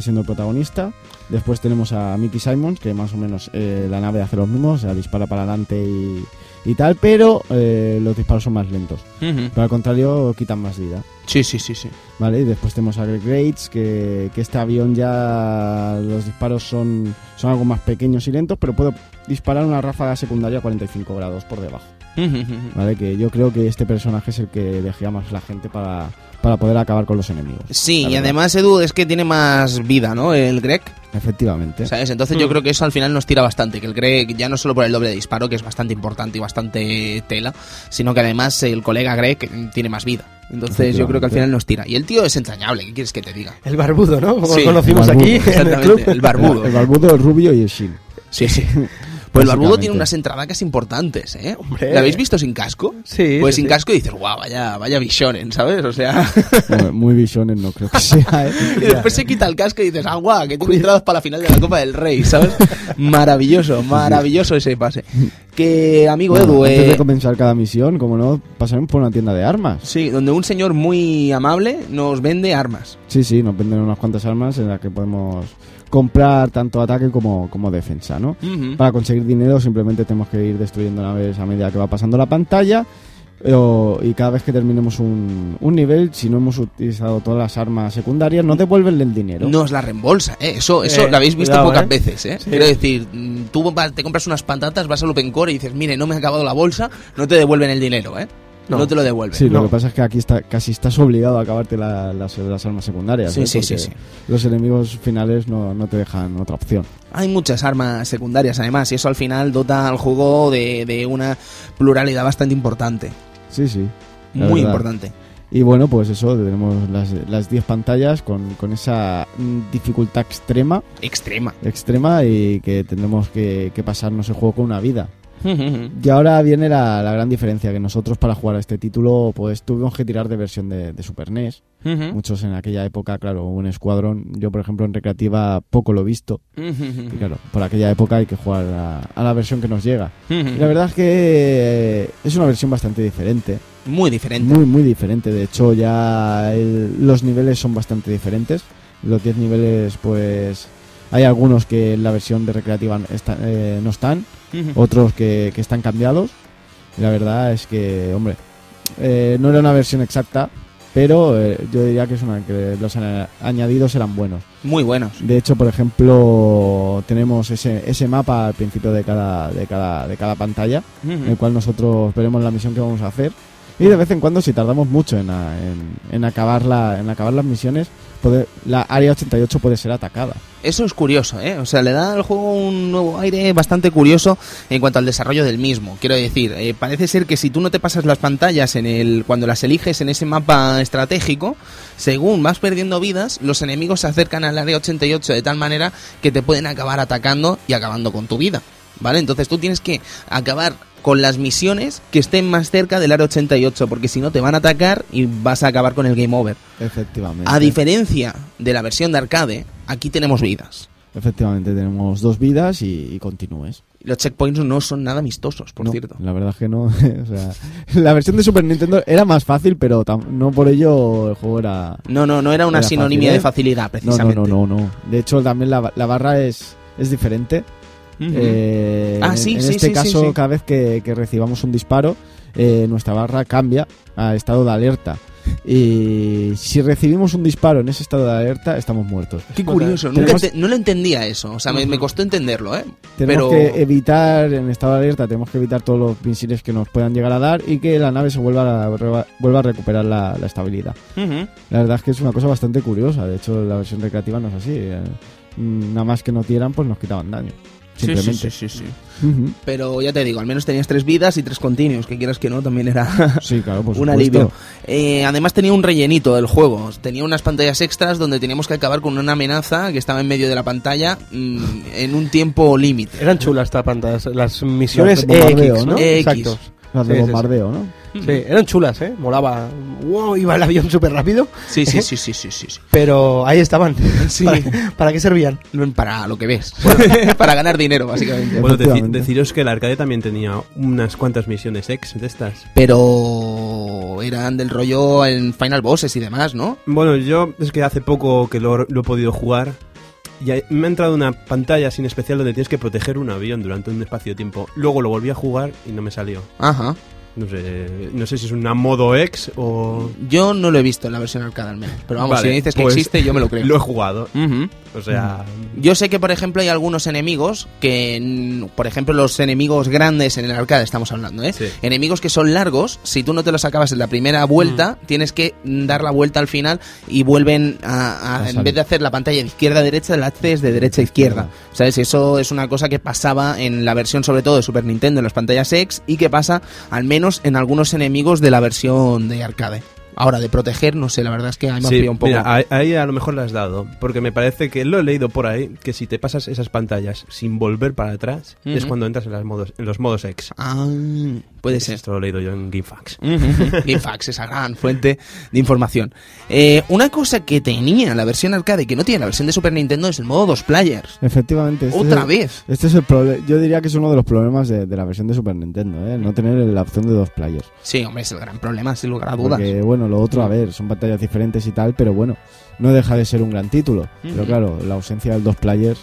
siendo el protagonista. Después tenemos a Mickey Simons, que más o menos eh, la nave hace lo mismo, o sea, dispara para adelante y, y tal, pero eh, los disparos son más lentos. Ujú. Pero al contrario, quitan más vida. Sí, sí, sí, sí. ¿Vale? Y después tenemos a Greg Grates, que, que este avión ya los disparos son, son algo más pequeños y lentos, pero puedo disparar una ráfaga secundaria a 45 grados por debajo. ¿Vale? Que yo creo que este personaje es el que elegía más la gente para, para poder acabar con los enemigos. Sí, y además, Edu, es que tiene más vida, ¿no? El Greg. Efectivamente. ¿Sabes? Entonces yo creo que eso al final nos tira bastante, que el Greg, ya no solo por el doble de disparo, que es bastante importante y bastante tela, sino que además el colega Greg tiene más vida. Entonces yo creo que al final nos tira. Y el tío es entrañable, ¿qué quieres que te diga? El barbudo, ¿no? Como Sí, lo conocimos el barbudo, aquí en el exactamente, club. el barbudo. El barbudo, el rubio y el shin. Sí, sí. Pues el barbudo tiene unas entradacas importantes, ¿eh? Hombre. ¿La habéis visto sin casco? Sí, Pues sí, sin sí. casco dices, guau, vaya, vaya visionen, ¿sabes? O sea... Muy, muy visiones no creo que sea, ¿eh? Y después se quita el casco y dices, ah, guau, que tiene entradas para la final de la Copa del Rey, ¿sabes? Maravilloso, maravilloso ese pase. Que, amigo Bueno, Edu, antes eh, de comenzar cada misión, como no, pasaremos por una tienda de armas. sí, donde un señor muy amable nos vende armas. Sí, sí, nos venden unas cuantas armas en las que podemos comprar tanto ataque como, como defensa, ¿no? Para conseguir dinero simplemente tenemos que ir destruyendo naves a medida que va pasando la pantalla. eh, o- y cada vez que terminemos un, un nivel, si no hemos utilizado todas las armas secundarias, nos devuelven el dinero. Nos la reembolsa, ¿eh? Eso, eso Eh, lo habéis visto cuidado, pocas ¿eh? veces, ¿eh? Sí. Quiero decir, mm, tú te compras unas patatas, vas al Open Core y dices, mire, no me ha acabado la bolsa, no te devuelven el dinero, ¿eh? No, No. te lo devuelven. Sí, lo No. que pasa es que aquí está, casi estás obligado a acabarte la- las, las armas secundarias. Sí, ¿eh? sí, sí, sí. Los enemigos finales no, no te dejan otra opción. Hay muchas armas secundarias, además, y eso al final dota al juego de, de una pluralidad bastante importante. Sí, sí. Muy verdad. importante. Y bueno, pues eso, tenemos las las 10 pantallas con, con esa mm, dificultad extrema, Extrema. extrema y que tendremos que, que pasarnos el juego con una vida. Y ahora viene la, la gran diferencia, que nosotros para jugar a este título pues tuvimos que tirar de versión de, de Super NES. Muchos en aquella época, claro, un escuadrón, yo por ejemplo en recreativa poco lo he visto. Y claro, por aquella época hay que jugar a, a la versión que nos llega. Y la verdad es que eh, es una versión bastante diferente. Muy diferente. Muy, muy diferente. De hecho, ya el- los niveles son bastante diferentes. Los 10 niveles, pues. Hay algunos que en la versión de recreativa está- eh, no están, otros que, que están cambiados. Y la verdad es que, hombre, eh, no era una versión exacta, pero eh, yo diría que es una que los añadidos eran buenos. Muy buenos. De hecho, por ejemplo, tenemos ese, ese mapa al principio de cada, de cada, de cada pantalla en el cual nosotros veremos la misión que vamos a hacer. Y de vez en cuando, si tardamos mucho en, a- en, en acabar, la, en acabar las misiones, la área 88 puede ser atacada. Eso es curioso, ¿eh? O sea, le da al juego un nuevo aire bastante curioso en cuanto al desarrollo del mismo. Quiero decir, eh, parece ser que si tú no te pasas las pantallas en el cuando las eliges en ese mapa estratégico, según vas perdiendo vidas, los enemigos se acercan al área 88 de tal manera que te pueden acabar atacando y acabando con tu vida. ¿Vale? Entonces tú tienes que acabar con las misiones que estén más cerca del área 88, porque si no te van a atacar y vas a acabar con el game over. Efectivamente. A diferencia de la versión de arcade, aquí tenemos vidas. Efectivamente, tenemos dos vidas y, y continúes. Los checkpoints no son nada amistosos, por No, cierto. La verdad es que no. o sea, la versión de Super Nintendo era más fácil, pero no por ello el juego era. No, no, no era una Era sinonimia fácil, ¿eh? de facilidad, No, precisamente. no, no, no, no. De hecho, también la, la barra es, es diferente. Eh, Ah, en- sí, en sí, este sí, caso, cada vez que, que recibamos un disparo, eh, nuestra barra cambia a estado de alerta. Y si recibimos un disparo en ese estado de alerta, estamos muertos. Qué curioso, nunca Tenemos- ente- no lo entendía eso, o sea, me, me costó entenderlo, ¿eh? Tenemos Pero que evitar, en estado de alerta, tenemos que evitar todos los misiles que nos puedan llegar a dar y que la nave se vuelva a, reva- vuelva a recuperar la, la estabilidad. La verdad es que es una cosa bastante curiosa. De hecho, la versión recreativa no es así. Eh, mm, Nada más que no tiraran, pues nos quitaban daño. Sí, sí, sí, sí. Pero ya te digo, al menos tenías tres vidas y tres continuos, que quieras que no, también era Sí, claro, por un supuesto. alivio. Eh, además tenía un rellenito del juego, tenía unas pantallas extras donde teníamos que acabar con una amenaza que estaba en medio de la pantalla mm, en un tiempo límite. Eran chulas estas pantallas, las misiones Las de bombardeo, EX, ¿no? ¿no? EX. Exacto. Las de Sí, sí, sí. bombardeo, ¿no? Sí, eran chulas, ¿eh? Molaba. Wow, iba el avión súper rápido, Sí, sí, sí, sí, sí, sí. sí. pero ahí estaban. Sí. ¿Para, para qué servían? Para lo que ves. para ganar dinero, básicamente. Bueno, deci- deciros que el arcade también tenía unas cuantas misiones ex de estas. Pero eran del rollo en Final Bosses y demás, ¿no? Bueno, yo es que hace poco que lo, lo he podido jugar y me ha entrado una pantalla sin especial donde tienes que proteger un avión durante un espacio de tiempo. Luego lo volví a jugar y no me salió. Ajá. No sé, no sé si es una modo ex o... Yo no lo he visto en la versión arcade al menos. Pero vamos, Vale, si me dices que pues existe, yo me lo creo. Lo he jugado. O sea... Yo sé que, por ejemplo, hay algunos enemigos que, mm, por ejemplo, los enemigos grandes en el arcade, estamos hablando, ¿eh? Sí. Enemigos que son largos, si tú no te los acabas en la primera vuelta, tienes que mm, dar la vuelta al final y vuelven a, a- A en vez de hacer la pantalla de izquierda a derecha, la haces de derecha a izquierda. ¿Sabes? Eso es una cosa que pasaba en la versión, sobre todo, de Super Nintendo, en las pantallas X, y que pasa, al menos, en algunos enemigos de la versión de arcade. Ahora, de proteger, no sé, la verdad es que ahí me ha Sí, un poco. mira, ahí, a lo mejor le has dado, porque me parece que lo he leído por ahí, que si te pasas esas pantallas sin volver para atrás, es cuando entras en, las modos, en los modos X. Ah, puede ser. Esto lo he leído yo en GameFAQs. GameFAQs, esa gran fuente de información. Eh, una cosa que tenía la versión arcade y que no tiene la versión de Super Nintendo es el modo dos players. Efectivamente. este Otra es- vez. Este es el problema. Yo diría que es uno de los problemas de, de la versión de Super Nintendo, ¿eh? No tener la opción de dos players. Sí, hombre, es el gran problema, sin lugar a dudas. Porque, bueno, lo otro, a ver, son pantallas diferentes y tal, pero bueno, no deja de ser un gran título. Pero claro, la ausencia del dos players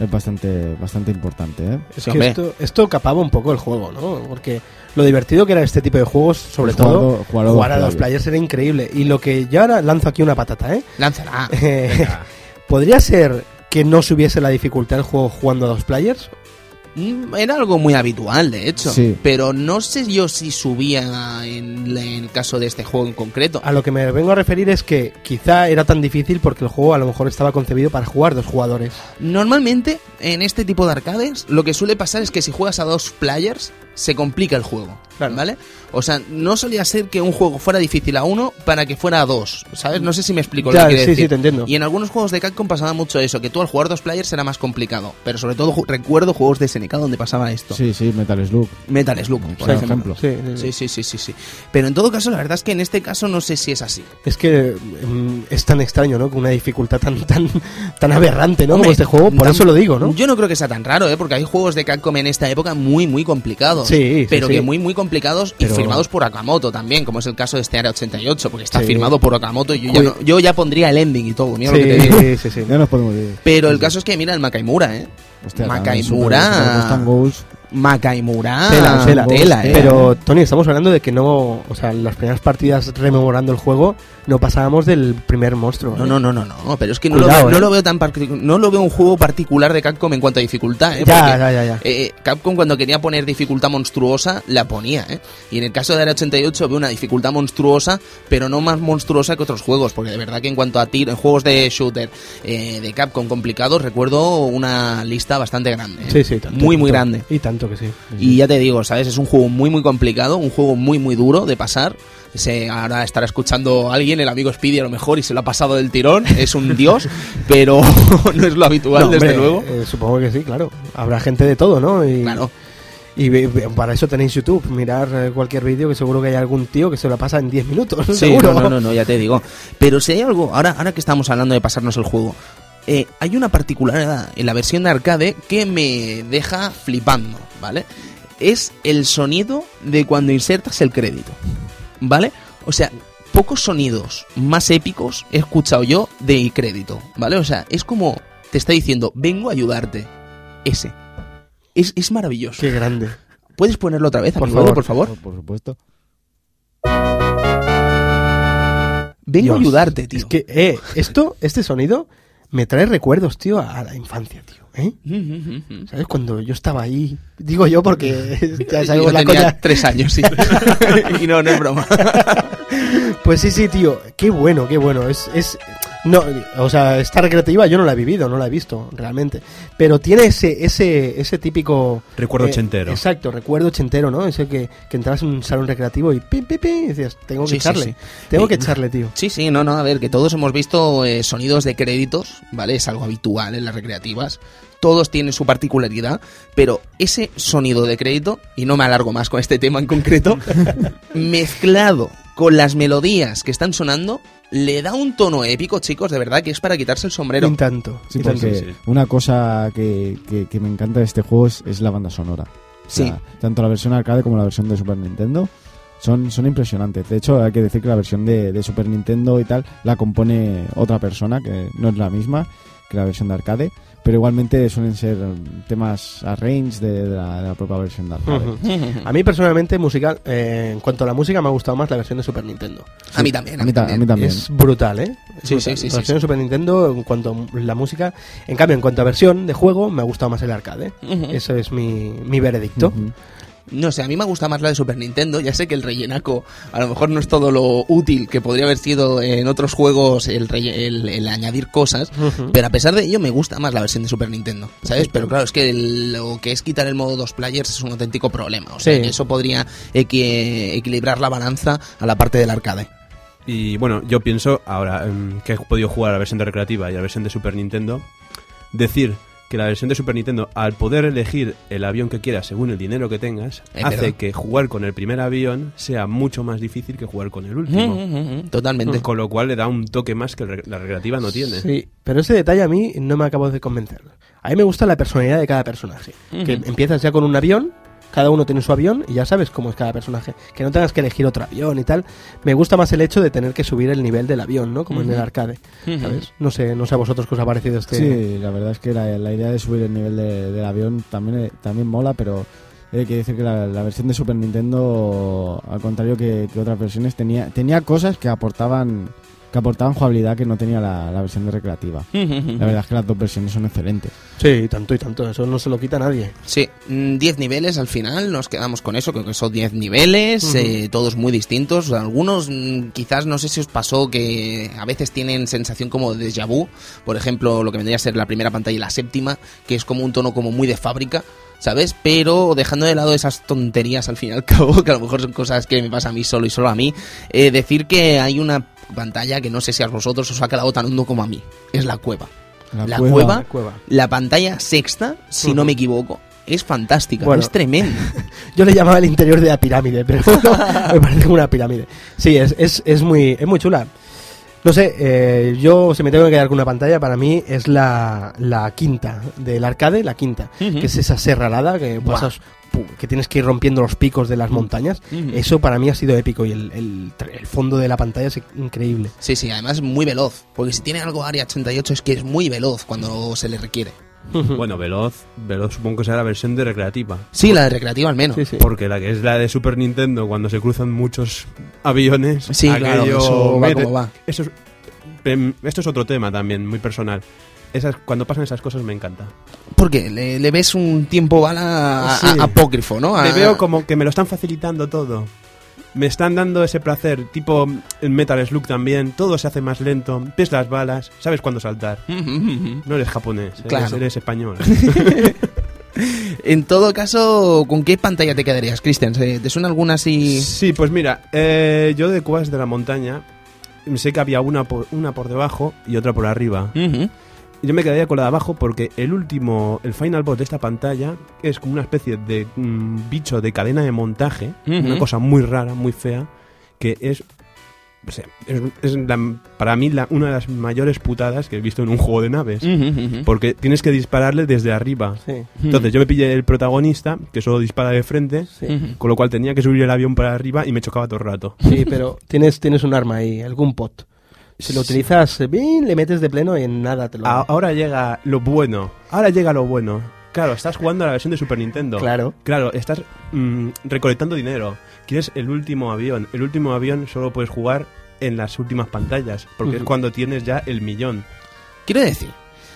es bastante, bastante importante, ¿eh? Es que esto, esto capaba un poco el juego, ¿no? Porque lo divertido que era este tipo de juegos, sobre Pues todo, jugar a players. players era increíble. Y lo que yo ahora lanzo aquí una patata, ¿eh? Lánzala. Eh, ¿Podría ser que no subiese la dificultad del juego jugando a dos players? Mm, Era algo muy habitual, de hecho. Sí. Pero no sé yo si subía en, el caso de este juego en concreto. A lo que me vengo a referir es que quizá era tan difícil porque el juego a lo mejor estaba concebido para jugar dos jugadores. Normalmente en este tipo de arcades, lo que suele pasar es que si juegas a dos players, se complica el juego. Claro. ¿Vale? O sea, no solía ser que un juego fuera difícil a uno para que fuera a dos. ¿Sabes? No sé si me explico Ya, lo que sí, decir. sí, te entiendo. Y en algunos juegos de Capcom pasaba mucho eso, que tú al jugar dos players era más complicado. Pero sobre todo recuerdo juegos de SNK donde pasaba esto. Sí, sí, Metal Slug. Metal Slug, por Por ejemplo. ejemplo. Sí, sí, sí. Sí, sí. Pero en todo caso, la verdad es que en este caso no sé si es así. Es que mm, es tan extraño, ¿no? Con una dificultad tan tan tan aberrante, ¿no? Hombre, Como este juego, por eso lo digo, ¿no? Yo no creo que sea tan raro, ¿eh? Porque hay juegos de Capcom en esta época muy, muy complicados. Sí, sí, Pero sí. que muy, muy complicados y Pero- firmados por Akamoto también, como es el caso de este Área 88, porque está Sí. firmado por Akamoto y yo ya, no- yo ya pondría el ending y todo, mira lo que te Sí, digo. sí, sí, sí. Ya nos podemos ir. Pero el caso es que mira el Makaimura, ¿eh? Hostia, Makaimura. Super- Ghost and. Makaimura. Tela, tela. tela, ¿eh? Pero, Tony, estamos hablando de que no. O sea, las primeras partidas rememorando el juego, no pasábamos del primer monstruo. No, ¿eh? no, no, no, no, pero es que no, lo, veo, no ¿eh? lo veo tan no lo veo un juego particular de Capcom en cuanto a dificultad, ¿eh? Ya, Porque, ya, ya, ya. eh, Capcom cuando quería poner dificultad monstruosa la ponía, ¿eh? Y en el caso de Área 88 veo una dificultad monstruosa, pero no más monstruosa que otros juegos, porque de verdad que en cuanto a tiro, en juegos de shooter eh, de Capcom complicados recuerdo una lista bastante grande. Sí, sí, tanto, muy muy tanto. grande. Y tanto que sí. Y ya te digo, ¿sabes? Es un juego muy, muy complicado, un juego muy, muy duro de pasar. Se, ahora estará escuchando a alguien, el amigo Speedy a lo mejor, y se lo ha pasado del tirón. Es un dios, pero no es lo habitual, No, desde hombre, luego. eh, supongo que sí, claro. Habrá gente de todo, ¿no? Y, Claro. Y para eso tenéis YouTube. Mirar eh, cualquier vídeo que seguro que hay algún tío que se lo pasa en 10 minutos. Sí, seguro. no, no, no, no, ya te digo. Pero si hay algo, ahora, ahora que estamos hablando de pasarnos el juego, eh, hay una particularidad en la versión de arcade que me deja flipando, ¿vale? Es el sonido de cuando insertas el crédito, ¿vale? O sea, pocos sonidos más épicos he escuchado yo de crédito, ¿vale? O sea, es como te está diciendo, vengo a ayudarte. Ese. Es, es maravilloso. Qué grande. ¿Puedes ponerlo otra vez, Por amigo, favor. por favor? Por, por supuesto. Vengo a ayudarte, tío. Es que, eh, esto, este sonido me trae recuerdos, tío, a la infancia, tío. ¿eh? ¿Sabes? Cuando yo estaba ahí. Digo yo porque ya Yo sabemos la tenía coña. tres años, sí. y no, no es broma. Pues sí, sí, tío. Qué bueno, qué bueno. Es, es, no, o sea, esta recreativa yo no la he vivido, no la he visto realmente. Pero tiene ese, ese, ese típico Recuerdo eh, ochentero. Exacto, recuerdo ochentero, ¿no? Ese que, que entras en un salón recreativo y pim, pim, pim, y decías, tengo que Sí, echarle. sí. Tengo que echarle, tío. Sí, sí, no, no, a ver, que todos hemos visto eh, sonidos de créditos, ¿vale? Es algo habitual en las recreativas. Todos tienen su particularidad, pero ese sonido de crédito, y no me alargo más con este tema en concreto, mezclado con las melodías que están sonando, le da un tono épico, chicos, de verdad, que es para quitarse el sombrero. Y tanto. Sí, y tanto. porque sí. una cosa que, que- que me encanta de este juego es, es la banda sonora. O sea, Sí. Tanto la versión arcade como la versión de Super Nintendo son, son impresionantes. De hecho, hay que decir que la versión de, de Super Nintendo y tal la compone otra persona, que no es la misma que la versión de arcade, pero igualmente suelen ser temas arrange de, de la, de la propia versión de arcade. A mí personalmente, musical, eh, en cuanto a la música, me ha gustado más la versión de Super Nintendo. A mí también, a mí a también. mí también. Es brutal, ¿eh? Es Sí, brutal. sí, sí, La versión sí. de Super Nintendo, en cuanto a la música. En cambio, en cuanto a versión de juego, me ha gustado más el arcade. Ujú. Eso es mi, mi veredicto. No sé, a mí me gusta más la de Super Nintendo. Ya sé que el rellenaco a lo mejor no es todo lo útil que podría haber sido en otros juegos el, relle- el, el añadir cosas, pero a pesar de ello me gusta más la versión de Super Nintendo, ¿sabes? Pero claro, es que el- lo que es quitar el modo dos players es un auténtico problema. O sea, Sí. que eso podría equi- equilibrar la balanza a la parte del arcade. Y bueno, yo pienso, ahora em, que he podido jugar a la versión de recreativa y a la versión de Super Nintendo, decir que la versión de Super Nintendo, al poder elegir el avión que quieras según el dinero que tengas, hace que jugar con el primer avión sea mucho más difícil que jugar con el último. Totalmente. Con lo cual le da un toque más que el re- la recreativa no tiene. Sí, pero ese detalle a mí no me acabo de convencer. A mí me gusta la personalidad de cada personaje. Que empiezas ya con un avión, cada uno tiene su avión y ya sabes cómo es cada personaje. Que no tengas que elegir otro avión y tal. Me gusta más el hecho de tener que subir el nivel del avión, ¿no? Como en el arcade. ¿sabes? No sé, no sé a vosotros qué os ha parecido este... Sí, la verdad es que la, la idea de subir el nivel de- del avión también, eh, también mola, pero hay que decir que la, la versión de Super Nintendo, al contrario que, que otras versiones, tenía, tenía cosas que aportaban que aportaban jugabilidad que no tenía la, la versión de recreativa. La verdad es que las dos versiones son excelentes. Sí, tanto y tanto, eso no se lo quita nadie. Sí, mm, 10 niveles al final, nos quedamos con eso, creo que son 10 niveles, eh, todos muy distintos. Algunos mm, quizás no sé si os pasó que a veces tienen sensación como de déjà vu, por ejemplo, lo que vendría a ser la primera pantalla y la séptima, que es como un tono como muy de fábrica. ¿Sabes? Pero dejando de lado esas tonterías al fin y al cabo, que a lo mejor son cosas que me pasa a mí solo y solo a mí, eh, decir que hay una pantalla que no sé si a vosotros os ha quedado tan hondo como a mí. Es la cueva. La La, cueva. cueva, La cueva. la pantalla sexta, si no me equivoco, es fantástica, Bueno. es tremenda. Yo le llamaba el interior de la pirámide, pero no, me parece como una pirámide. Sí, es, es, es, muy, es muy chula. No sé, eh, yo si me tengo que quedar con una pantalla, para mí es la, la quinta del arcade, la quinta, que es esa serralada que Buah. pasas, pu- que tienes que ir rompiendo los picos de las montañas. Eso para mí ha sido épico y el, el, el fondo de la pantalla es increíble. Sí, sí, además es muy veloz, porque si tiene algo Área 88 es que es muy veloz cuando se le requiere. Bueno, Veloz, Veloz supongo que será la versión de recreativa. Sí, la de recreativa al menos. Sí, sí. Porque la que es la de Super Nintendo, cuando se cruzan muchos aviones. Sí, claro, eso va mete- como va. Eso es- em, esto es otro tema también, muy personal. Esas, cuando pasan esas cosas me encanta. Porque le, le ves un tiempo bala Sí. apócrifo, ¿no? Le veo como que me lo están facilitando todo. Me están dando ese placer, tipo en Metal Slug también, todo se hace más lento, ves las balas, sabes cuándo saltar. No eres japonés, eres, Claro. eres español. En todo caso, ¿con qué pantalla te quedarías, Cristian? ¿Se- ¿Te suena alguna así? Sí, pues mira, eh, yo de Cuevas de la Montaña sé que había una por, una por debajo y otra por arriba. Yo me quedaría con la de abajo porque el último, el final boss de esta pantalla es como una especie de mm, bicho de cadena de montaje, una cosa muy rara, muy fea, que es, o sea, es, es la- para mí la- una de las mayores putadas que he visto en un juego de naves. Porque tienes que dispararle desde arriba. Sí, Entonces yo me pillé el protagonista, que solo dispara de frente, sí. Con lo cual tenía que subir el avión para arriba y me chocaba todo el rato. Sí, pero tienes, tienes un arma ahí, algún pot. Si lo Sí. utilizas bien, le metes de pleno y en nada te lo... A- ahora llega lo bueno. Ahora llega lo bueno. Claro, estás jugando a la versión de Super Nintendo. Claro. Claro, estás mm, recolectando dinero. Quieres el último avión. El último avión solo puedes jugar en las últimas pantallas, porque es cuando tienes ya el millón. Quiero decir,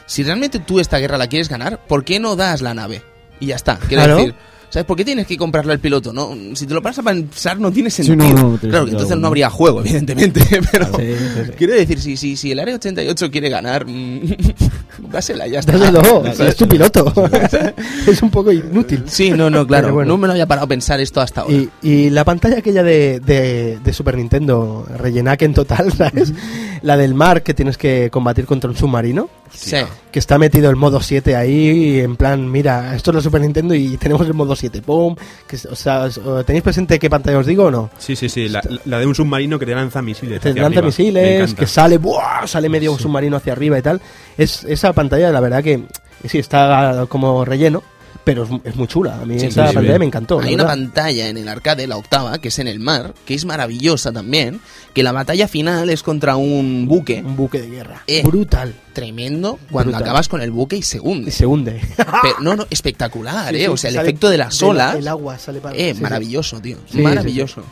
si realmente tú esta guerra la quieres ganar, ¿por qué no das la nave? Y ya está. Quiero Claro. decir, ¿sabes por qué tienes que comprarle al piloto? No, si te lo paras a pensar no tiene Sí, sentido. no, no, no claro, que entonces no habría juego, evidentemente, pero Sí, sí, sí. quiero decir, si, si, si el Área 88 quiere ganar, mm, dásela, ya está. Dáselo, es tu piloto. es un poco inútil. Sí, no, no, claro. Bueno. No me lo había parado a pensar esto hasta ahora. Y, y la pantalla aquella de, de, de Super Nintendo, rellenaque en total, ¿sabes? La del mar que tienes que combatir contra un submarino, Sí. que está metido el modo 7 ahí, en plan, mira, esto es la Super Nintendo y tenemos el modo 7, ¡pum! Que, o sea, ¿tenéis presente qué pantalla os digo o no? Sí, sí, sí. La, la de un submarino que te lanza misiles. Te lanza arriba. Misiles, que sale, ¡buah! sale medio Sí. submarino hacia arriba y tal. Es, esa pantalla, la verdad que sí, está como relleno, pero es, es muy chula. A mí Sí, esa sí, sí. pantalla me encantó. Hay una verdad. pantalla en el arcade, la octava, que es en el mar, que es maravillosa también, que la batalla final es contra un buque Un buque de guerra. Eh. Brutal. tremendo cuando Brutal. acabas con el buque y se Y hunde. se hunde. Pero, no, no, espectacular, Sí, ¿eh? sí, o sea, el efecto de las olas, El agua sale para. eh, sí, sí. maravilloso, tío. Sí, maravilloso.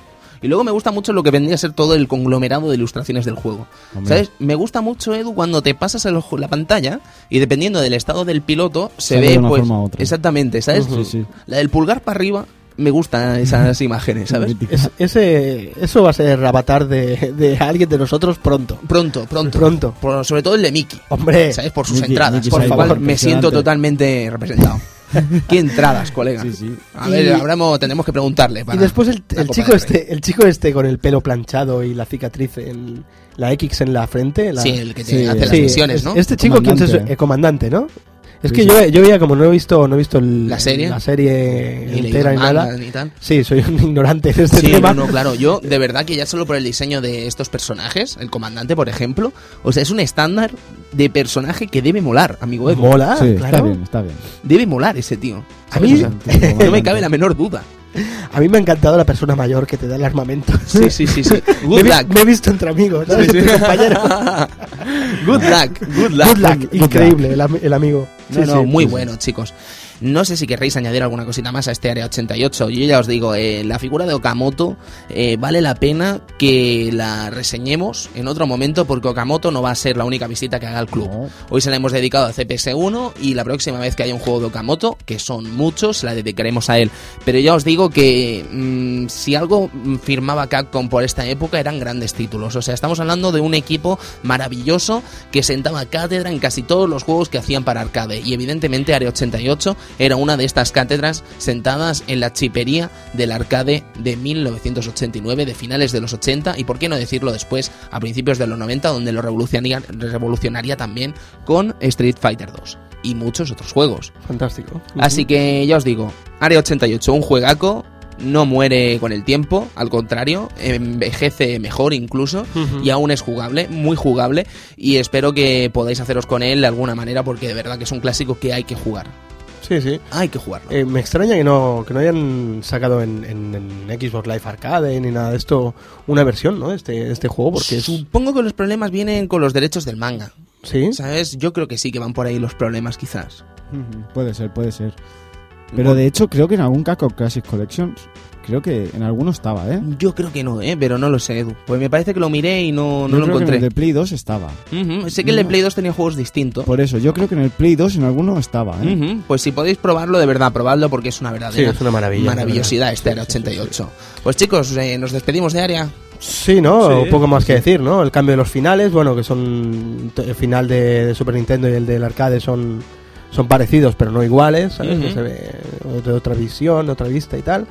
Y luego me gusta mucho lo que vendría a ser todo el conglomerado de ilustraciones del juego. Hombre. ¿Sabes? Me gusta mucho, Edu, cuando te pasas el la pantalla y dependiendo del estado del piloto, se Sale ve de una pues. forma u otra. Exactamente, ¿sabes? Sí, sí. La del pulgar para arriba, me gustan esas imágenes, ¿sabes? Es- ese, eso va a ser avatar de, de alguien de nosotros pronto. Pronto, pronto. Pronto. Por- sobre todo el de Mickey. Hombre, ¿Sabes? Por sus Mickey- entradas. Mickey por favor, me siento totalmente representado. ¿Qué entradas, colega? Sí, sí. A ver, Y- habremos, tenemos que preguntarle. y para después el, el chico este, el chico este con el pelo planchado y la cicatriz en la X en la frente. La, Sí, el que te hace las misiones, es- ¿no? Este chico, ¿quién es? El comandante, ¿no? Es Sí, que sí. yo, yo veía como no he visto, no he visto el- ¿La serie? la serie Ni entera y manga nada. ni tal. Sí, soy un ignorante en este Sí, tema. no, no, claro. Yo, de verdad, que ya solo por el diseño de estos personajes, el comandante, por ejemplo, o sea, es un estándar de personaje que debe molar, amigo Edu. Mola, sí, está claro. bien, está bien. Debe molar ese tío. A mí- O sea, no me cabe la menor duda. A mí me ha encantado la persona mayor que te da el armamento. Sí, sí, sí, sí. me, Good vi- luck. me he visto entre amigos, ¿sabes? Sí, sí. Entre compañeros. Good luck, good luck. Good luck, Good increíble el, am- el amigo. No, Sí, no, sí. muy bueno, chicos. No sé si querréis añadir alguna cosita más a este Área 88. Yo ya os digo, eh, la figura de Okamoto eh, vale la pena que la reseñemos en otro momento porque Okamoto no va a ser la única visita que haga al club. Hoy se la hemos dedicado a CPS1 y la próxima vez que haya un juego de Okamoto, que son muchos, se la dedicaremos a él. Pero ya os digo que mm, si algo firmaba Capcom por esta época eran grandes títulos. O sea, estamos hablando de un equipo maravilloso que sentaba cátedra en casi todos los juegos que hacían para arcade. Y evidentemente Área 88 era una de estas cátedras sentadas en la chipería del arcade de 1989, de finales de los 80 y por qué no decirlo después, a principios de los 90, donde lo revolucionaría, revolucionaría también con Street Fighter 2 y muchos otros juegos. Fantástico. Así que ya os digo, Área 88, un juegaco, no muere con el tiempo, al contrario, envejece mejor incluso y aún es jugable, muy jugable y espero que podáis haceros con él de alguna manera porque de verdad que es un clásico que hay que jugar. Sí, sí. Hay que jugarlo. Eh, me extraña que no, que no hayan sacado en, en- en Xbox Live Arcade ni nada de esto una versión, ¿no? Este, este juego, porque es... Supongo que los problemas vienen con los derechos del manga. Sí. ¿Sabes? Yo creo que sí que van por ahí los problemas quizás. Puede ser, puede ser. Pero de hecho, creo que en algún Capcom Classic Collections, creo que en alguno estaba, ¿eh? Yo creo que no, ¿eh? Pero no lo sé, Edu. Pues me parece que lo miré y no, no Yo lo creo que en encontré. el de Play 2 estaba. Ujú, Sé que el de. Play 2 tenía juegos distintos. Por eso, yo creo que en el Play 2 en alguno estaba, ¿eh? Ujú, Pues si podéis probarlo, de verdad, probadlo porque es una Sí, verdadera es una maravilla. maravillosidad este. Área 88. Pues chicos, eh, nos despedimos de área. Sí, ¿no? Sí. Un poco más que decir, ¿no? El cambio de los finales, bueno, que son... El final de, de Super Nintendo y el del arcade son, son parecidos, pero no iguales, ¿sabes? Que se ve de otra visión, de otra vista y tal.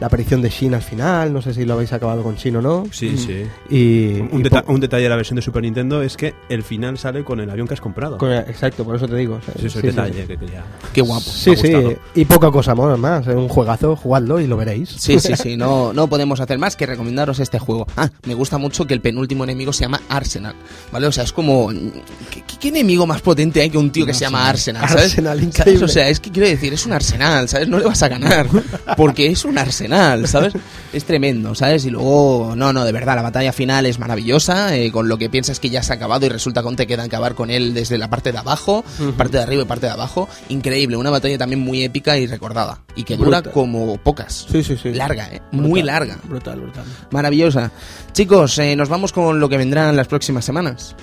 La aparición de Shin al final, no sé si lo habéis acabado con Shin o no. Sí, sí. Y, Un, y deta- po- un detalle de la versión de Super Nintendo es que el final sale con el avión que has comprado. con- exacto, por eso te digo. sí, sí. detalle que quería. Qué guapo. Sí, sí, y poca cosa más, más, es un juegazo, jugadlo y lo veréis. Sí, sí, sí, no, no podemos hacer más que recomendaros este juego. Ah, me gusta mucho que el penúltimo enemigo se llama Arsenal, ¿vale? O sea, es como... ¿Qué, qué- qué enemigo más potente hay que un tío que se llama Arsenal, ¿sabes? Arsenal, ¿Sabes? increíble. O sea, es que quiero decir, es un Arsenal, ¿sabes? No le vas a ganar, porque es un Arsenal, ¿sabes? Es tremendo, ¿sabes? Y luego, no, no, de verdad, la batalla final es maravillosa, eh, con lo que piensas que ya se ha acabado y resulta que aún te queda acabar con él desde la parte de abajo, parte de arriba y parte de abajo. Increíble, una batalla también muy épica y recordada, y que dura Brutal. como pocas. Sí, sí, sí. Larga, ¿eh? Muy Brutal, larga. Brutal, brutal. Maravillosa. Chicos, eh, nos vamos con lo que vendrán las próximas semanas.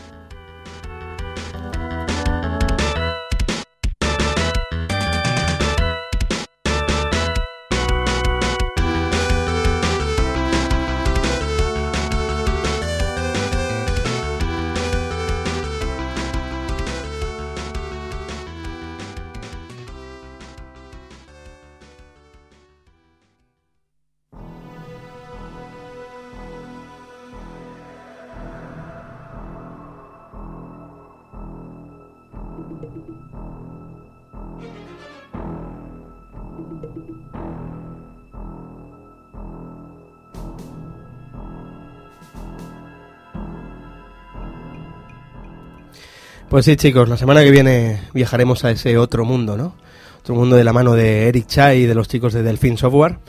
Pues sí, chicos, la semana que viene viajaremos a ese otro mundo, ¿no? Otro mundo de la mano de Eric Chai y de los chicos de Delfin Software,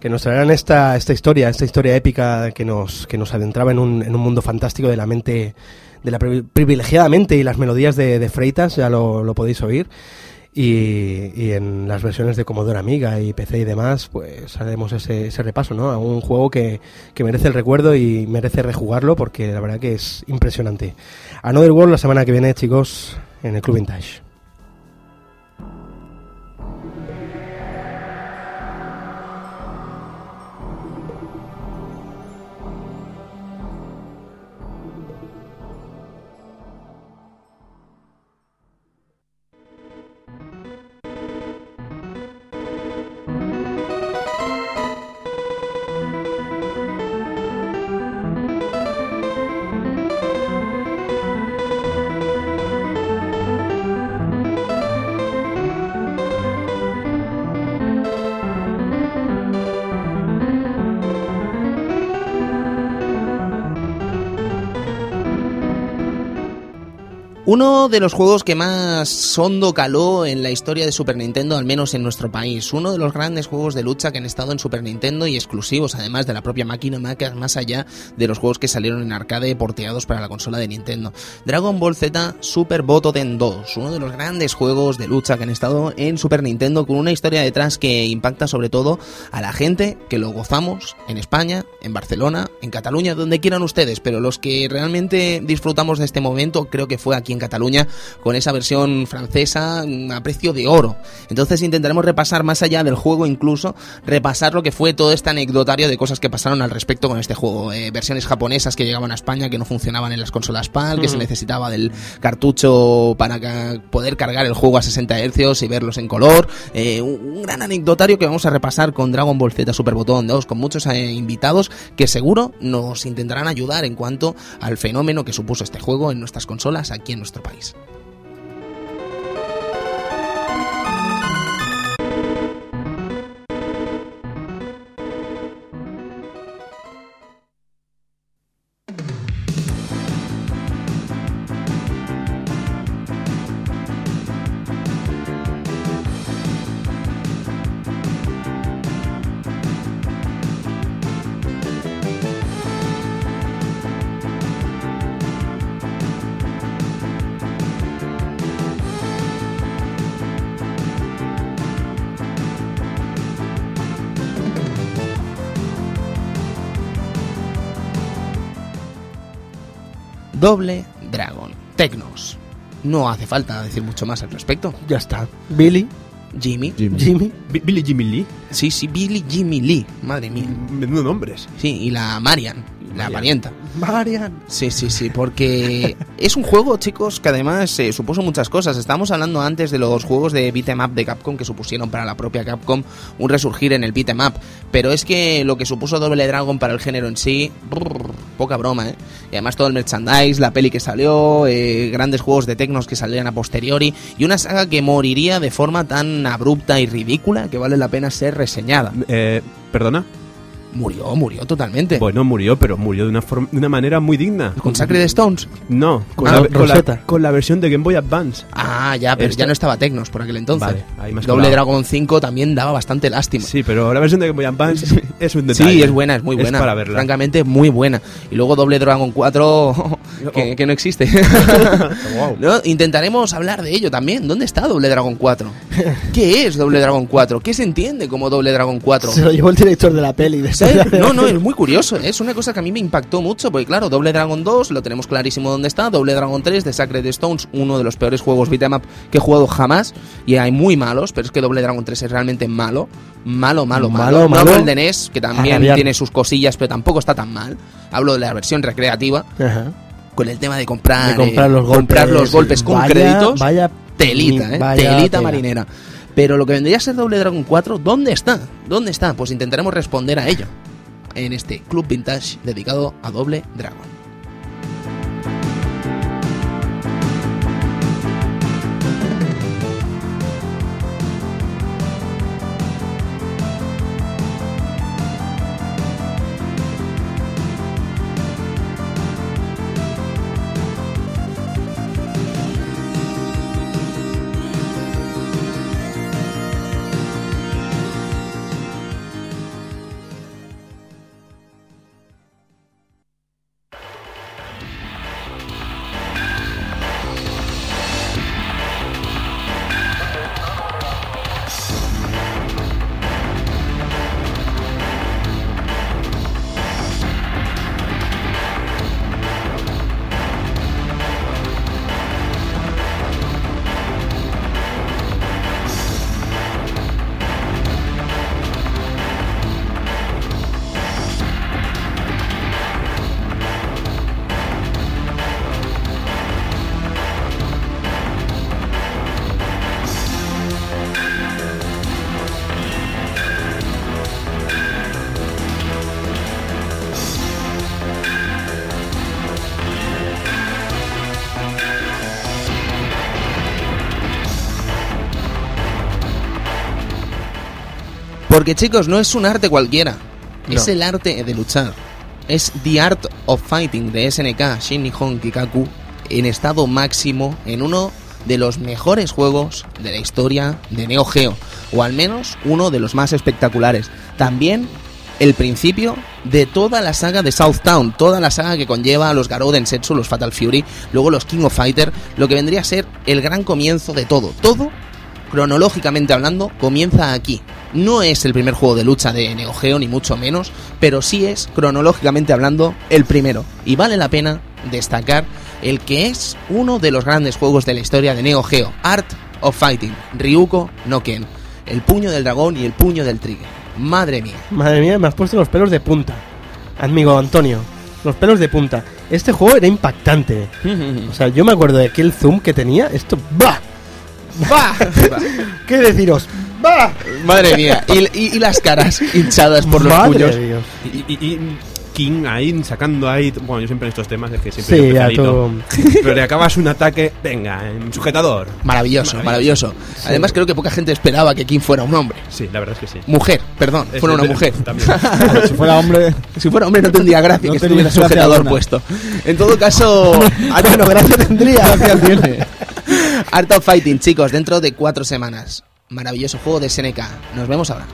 que nos traerán esta, esta historia, esta historia épica que nos, que nos adentraba en un, en un mundo fantástico de la mente, de la pri- privilegiada mente y las melodías de, de Freitas, ya lo, lo podéis oír. Y, y en las versiones de Commodore Amiga y PC y demás, pues haremos ese, ese repaso, ¿no? A un juego que, que merece el recuerdo y merece rejugarlo porque la verdad que es impresionante. Another World la semana que viene, chicos, en el Club Vintage. Uno de los juegos que más hondo caló en la historia de Super Nintendo, al menos en nuestro país. Uno de los grandes juegos de lucha que han estado en Super Nintendo y exclusivos, además de la propia máquina, más allá de los juegos que salieron en arcade porteados para la consola de Nintendo. Dragon Ball Z Super Botoden 2, uno de los grandes juegos de lucha que han estado en Super Nintendo, con una historia detrás que impacta sobre todo a la gente que lo gozamos en España, en Barcelona, en Cataluña, donde quieran ustedes, pero los que realmente disfrutamos de este momento creo que fue aquí en Cataluña con esa versión francesa a precio de oro. Entonces intentaremos repasar más allá del juego incluso, repasar lo que fue todo este anecdotario de cosas que pasaron al respecto con este juego. Eh, versiones japonesas que llegaban a España que no funcionaban en las consolas PAL, que se necesitaba del cartucho para poder cargar el juego a 60 Hz y verlos en color. Eh, un, gran anecdotario que vamos a repasar con Dragon Ball Z Super Botón 2, con muchos eh, invitados que seguro nos intentarán ayudar en cuanto al fenómeno que supuso este juego en nuestras consolas aquí en nuestro país. Doble Dragon. Tecnos. No hace falta decir mucho más al respecto. Ya está. Billy. Jimmy. Jimmy. Billy Jimmy Lee. Sí, sí, Billy Jimmy Lee. Madre mía. Menudo nombres. Sí, y la Marian la parienta. Marian. Sí, sí, sí, porque es un juego, chicos, que además eh, supuso muchas cosas. Estábamos hablando antes de los juegos de beat'em up de Capcom que supusieron para la propia Capcom un resurgir en el beat'em up. Pero es que lo que supuso Double Dragon para el género en sí, poca broma, ¿eh? Y además todo el merchandise, la peli que salió, eh, grandes juegos de Tecnos que salían a posteriori y una saga que moriría de forma tan abrupta y ridícula que vale la pena ser reseñada. Eh, ¿Perdona? Murió, murió totalmente. Bueno, murió, pero murió de una, forma, de una manera muy digna. ¿Con Sacred Stones? No, con, ah, la, con, la, versión de Game Boy Advance. Ah, ya, pero ya no estaba Tecnos por aquel entonces. Vale, ahí más Doble Dragon 5 también daba bastante lástima. Sí, pero la versión de Game Boy Advance es un detalle. Sí, es buena, es muy buena. para verla. Francamente, muy buena. Y luego Doble Dragon 4, que, no existe. ¿No? Intentaremos hablar de ello también. ¿Dónde está Doble Dragon 4? ¿Qué es Doble Dragon 4? ¿Qué se entiende como Doble Dragon 4? Se lo llevó el director de la peli. De no, no, muy curioso, ¿eh? es una cosa que a mí me impactó mucho, porque claro, Doble Dragon 2 lo tenemos clarísimo dónde está, Doble Dragon 3 de Sacred Stones, uno de los peores juegos beat'em up que he jugado jamás, y hay muy malos, pero es que Doble Dragon 3 es realmente malo, malo, malo, malo. malo. No el de NES, que también tiene sus cosillas, pero tampoco está tan mal. Hablo de la versión recreativa. Con el tema de comprar, comprar, los, golpes, comprar los golpes con créditos. Vaya telita, ¿eh? telita marinera. Pero lo que vendría a ser Doble Dragon 4, ¿dónde está? ¿Dónde está? Pues intentaremos responder a ello en este club vintage dedicado a Doble Dragon. Porque chicos, no es un arte cualquiera. Es el arte de luchar. Es The Art of Fighting de SNK, Shin Nihon Kikaku. en estado máximo en uno de los mejores juegos de la historia de Neo Geo, o al menos uno de los más espectaculares. También el principio de toda la saga de Southtown, toda la saga que conlleva a los Garou Densetsu, los Fatal Fury, luego los King of Fighter, lo que vendría a ser el gran comienzo de todo. Todo, cronológicamente hablando, comienza aquí. No es el primer juego de lucha de Neo Geo, ni mucho menos, pero sí es, cronológicamente hablando, el primero. Y vale la pena destacar el que es uno de los grandes juegos de la historia de Neo Geo, Art of Fighting, Ryuko no Ken, el puño del dragón y el puño del trigger. Madre mía. Madre mía, me has puesto los pelos de punta. Amigo Antonio, los pelos de punta. Este juego era impactante. O sea, yo me acuerdo de aquel zoom que tenía. Esto, ¡bah! ¡Bah! ¿Qué deciros? ¡Bah! Madre mía. Y, y- y las caras hinchadas por los Madre puños. de Dios. Y, y- y King ahí sacando ahí. Bueno, yo siempre en estos temas es que siempre Sí, ya tú. Pero le acabas un ataque, venga, en sujetador. Maravilloso, maravilloso. Además creo que poca gente esperaba que Kim fuera un hombre. Sí, la verdad es que sí. Mujer, perdón, Es fuera una mujer. También. si fuera hombre, Si fuera hombre no tendría gracia No que estuviera gracia sujetador alguna. puesto. En todo caso, Bueno, gracia tendría. tiene. Art of Fighting, chicos, dentro de cuatro semanas. Maravilloso juego de SNK. Nos vemos ahora.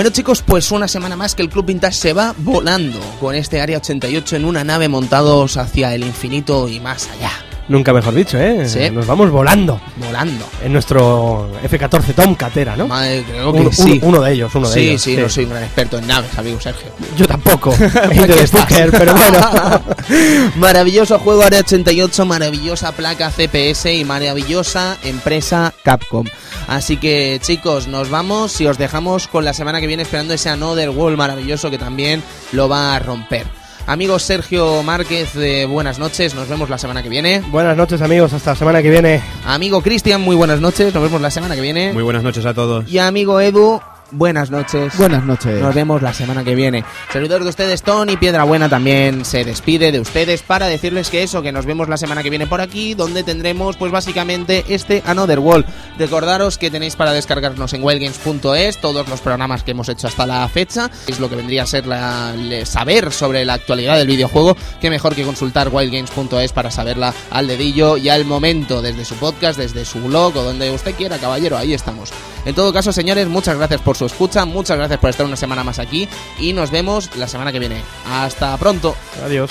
Bueno chicos, pues una semana más que el Club Vintage se va volando con este Área 88 en una nave montados hacia el infinito y más allá. Nunca mejor dicho, ¿eh? Sí. Nos vamos volando Volando. en nuestro F-14 Tomcat era, ¿no? Madre, creo que Uno, sí. uno- uno de ellos, uno de sí, ellos. sí, no soy un gran experto en naves, amigo Sergio. Yo tampoco. De pero bueno. Maravilloso juego Área 88, maravillosa placa CPS y maravillosa empresa Capcom. Así que chicos, nos vamos y os dejamos con la semana que viene esperando ese Another World maravilloso que también lo va a romper. Amigo Sergio Márquez, eh, buenas noches, nos vemos la semana que viene. Buenas noches, amigos. Hasta la semana que viene. Amigo Cristian, muy buenas noches, nos vemos la semana que viene. Muy buenas noches a todos. Y amigo Edu, buenas noches. Buenas noches. Nos vemos la semana que viene. Servidor de ustedes, Tony Piedra Buena también se despide de ustedes para decirles que eso, que nos vemos la semana que viene por aquí, donde tendremos pues básicamente este Another World. Recordaros que tenéis para descargarnos en wildgames.es todos los programas que hemos hecho hasta la fecha. Es lo que vendría a ser la, saber sobre la actualidad del videojuego. Que mejor que consultar wildgames.es para saberla al dedillo y al momento, desde su podcast, desde su blog o donde usted quiera, caballero. Ahí estamos. En todo caso, señores, muchas gracias por su escucha, muchas gracias por estar una semana más aquí y nos vemos la semana que viene. Hasta pronto. Adiós.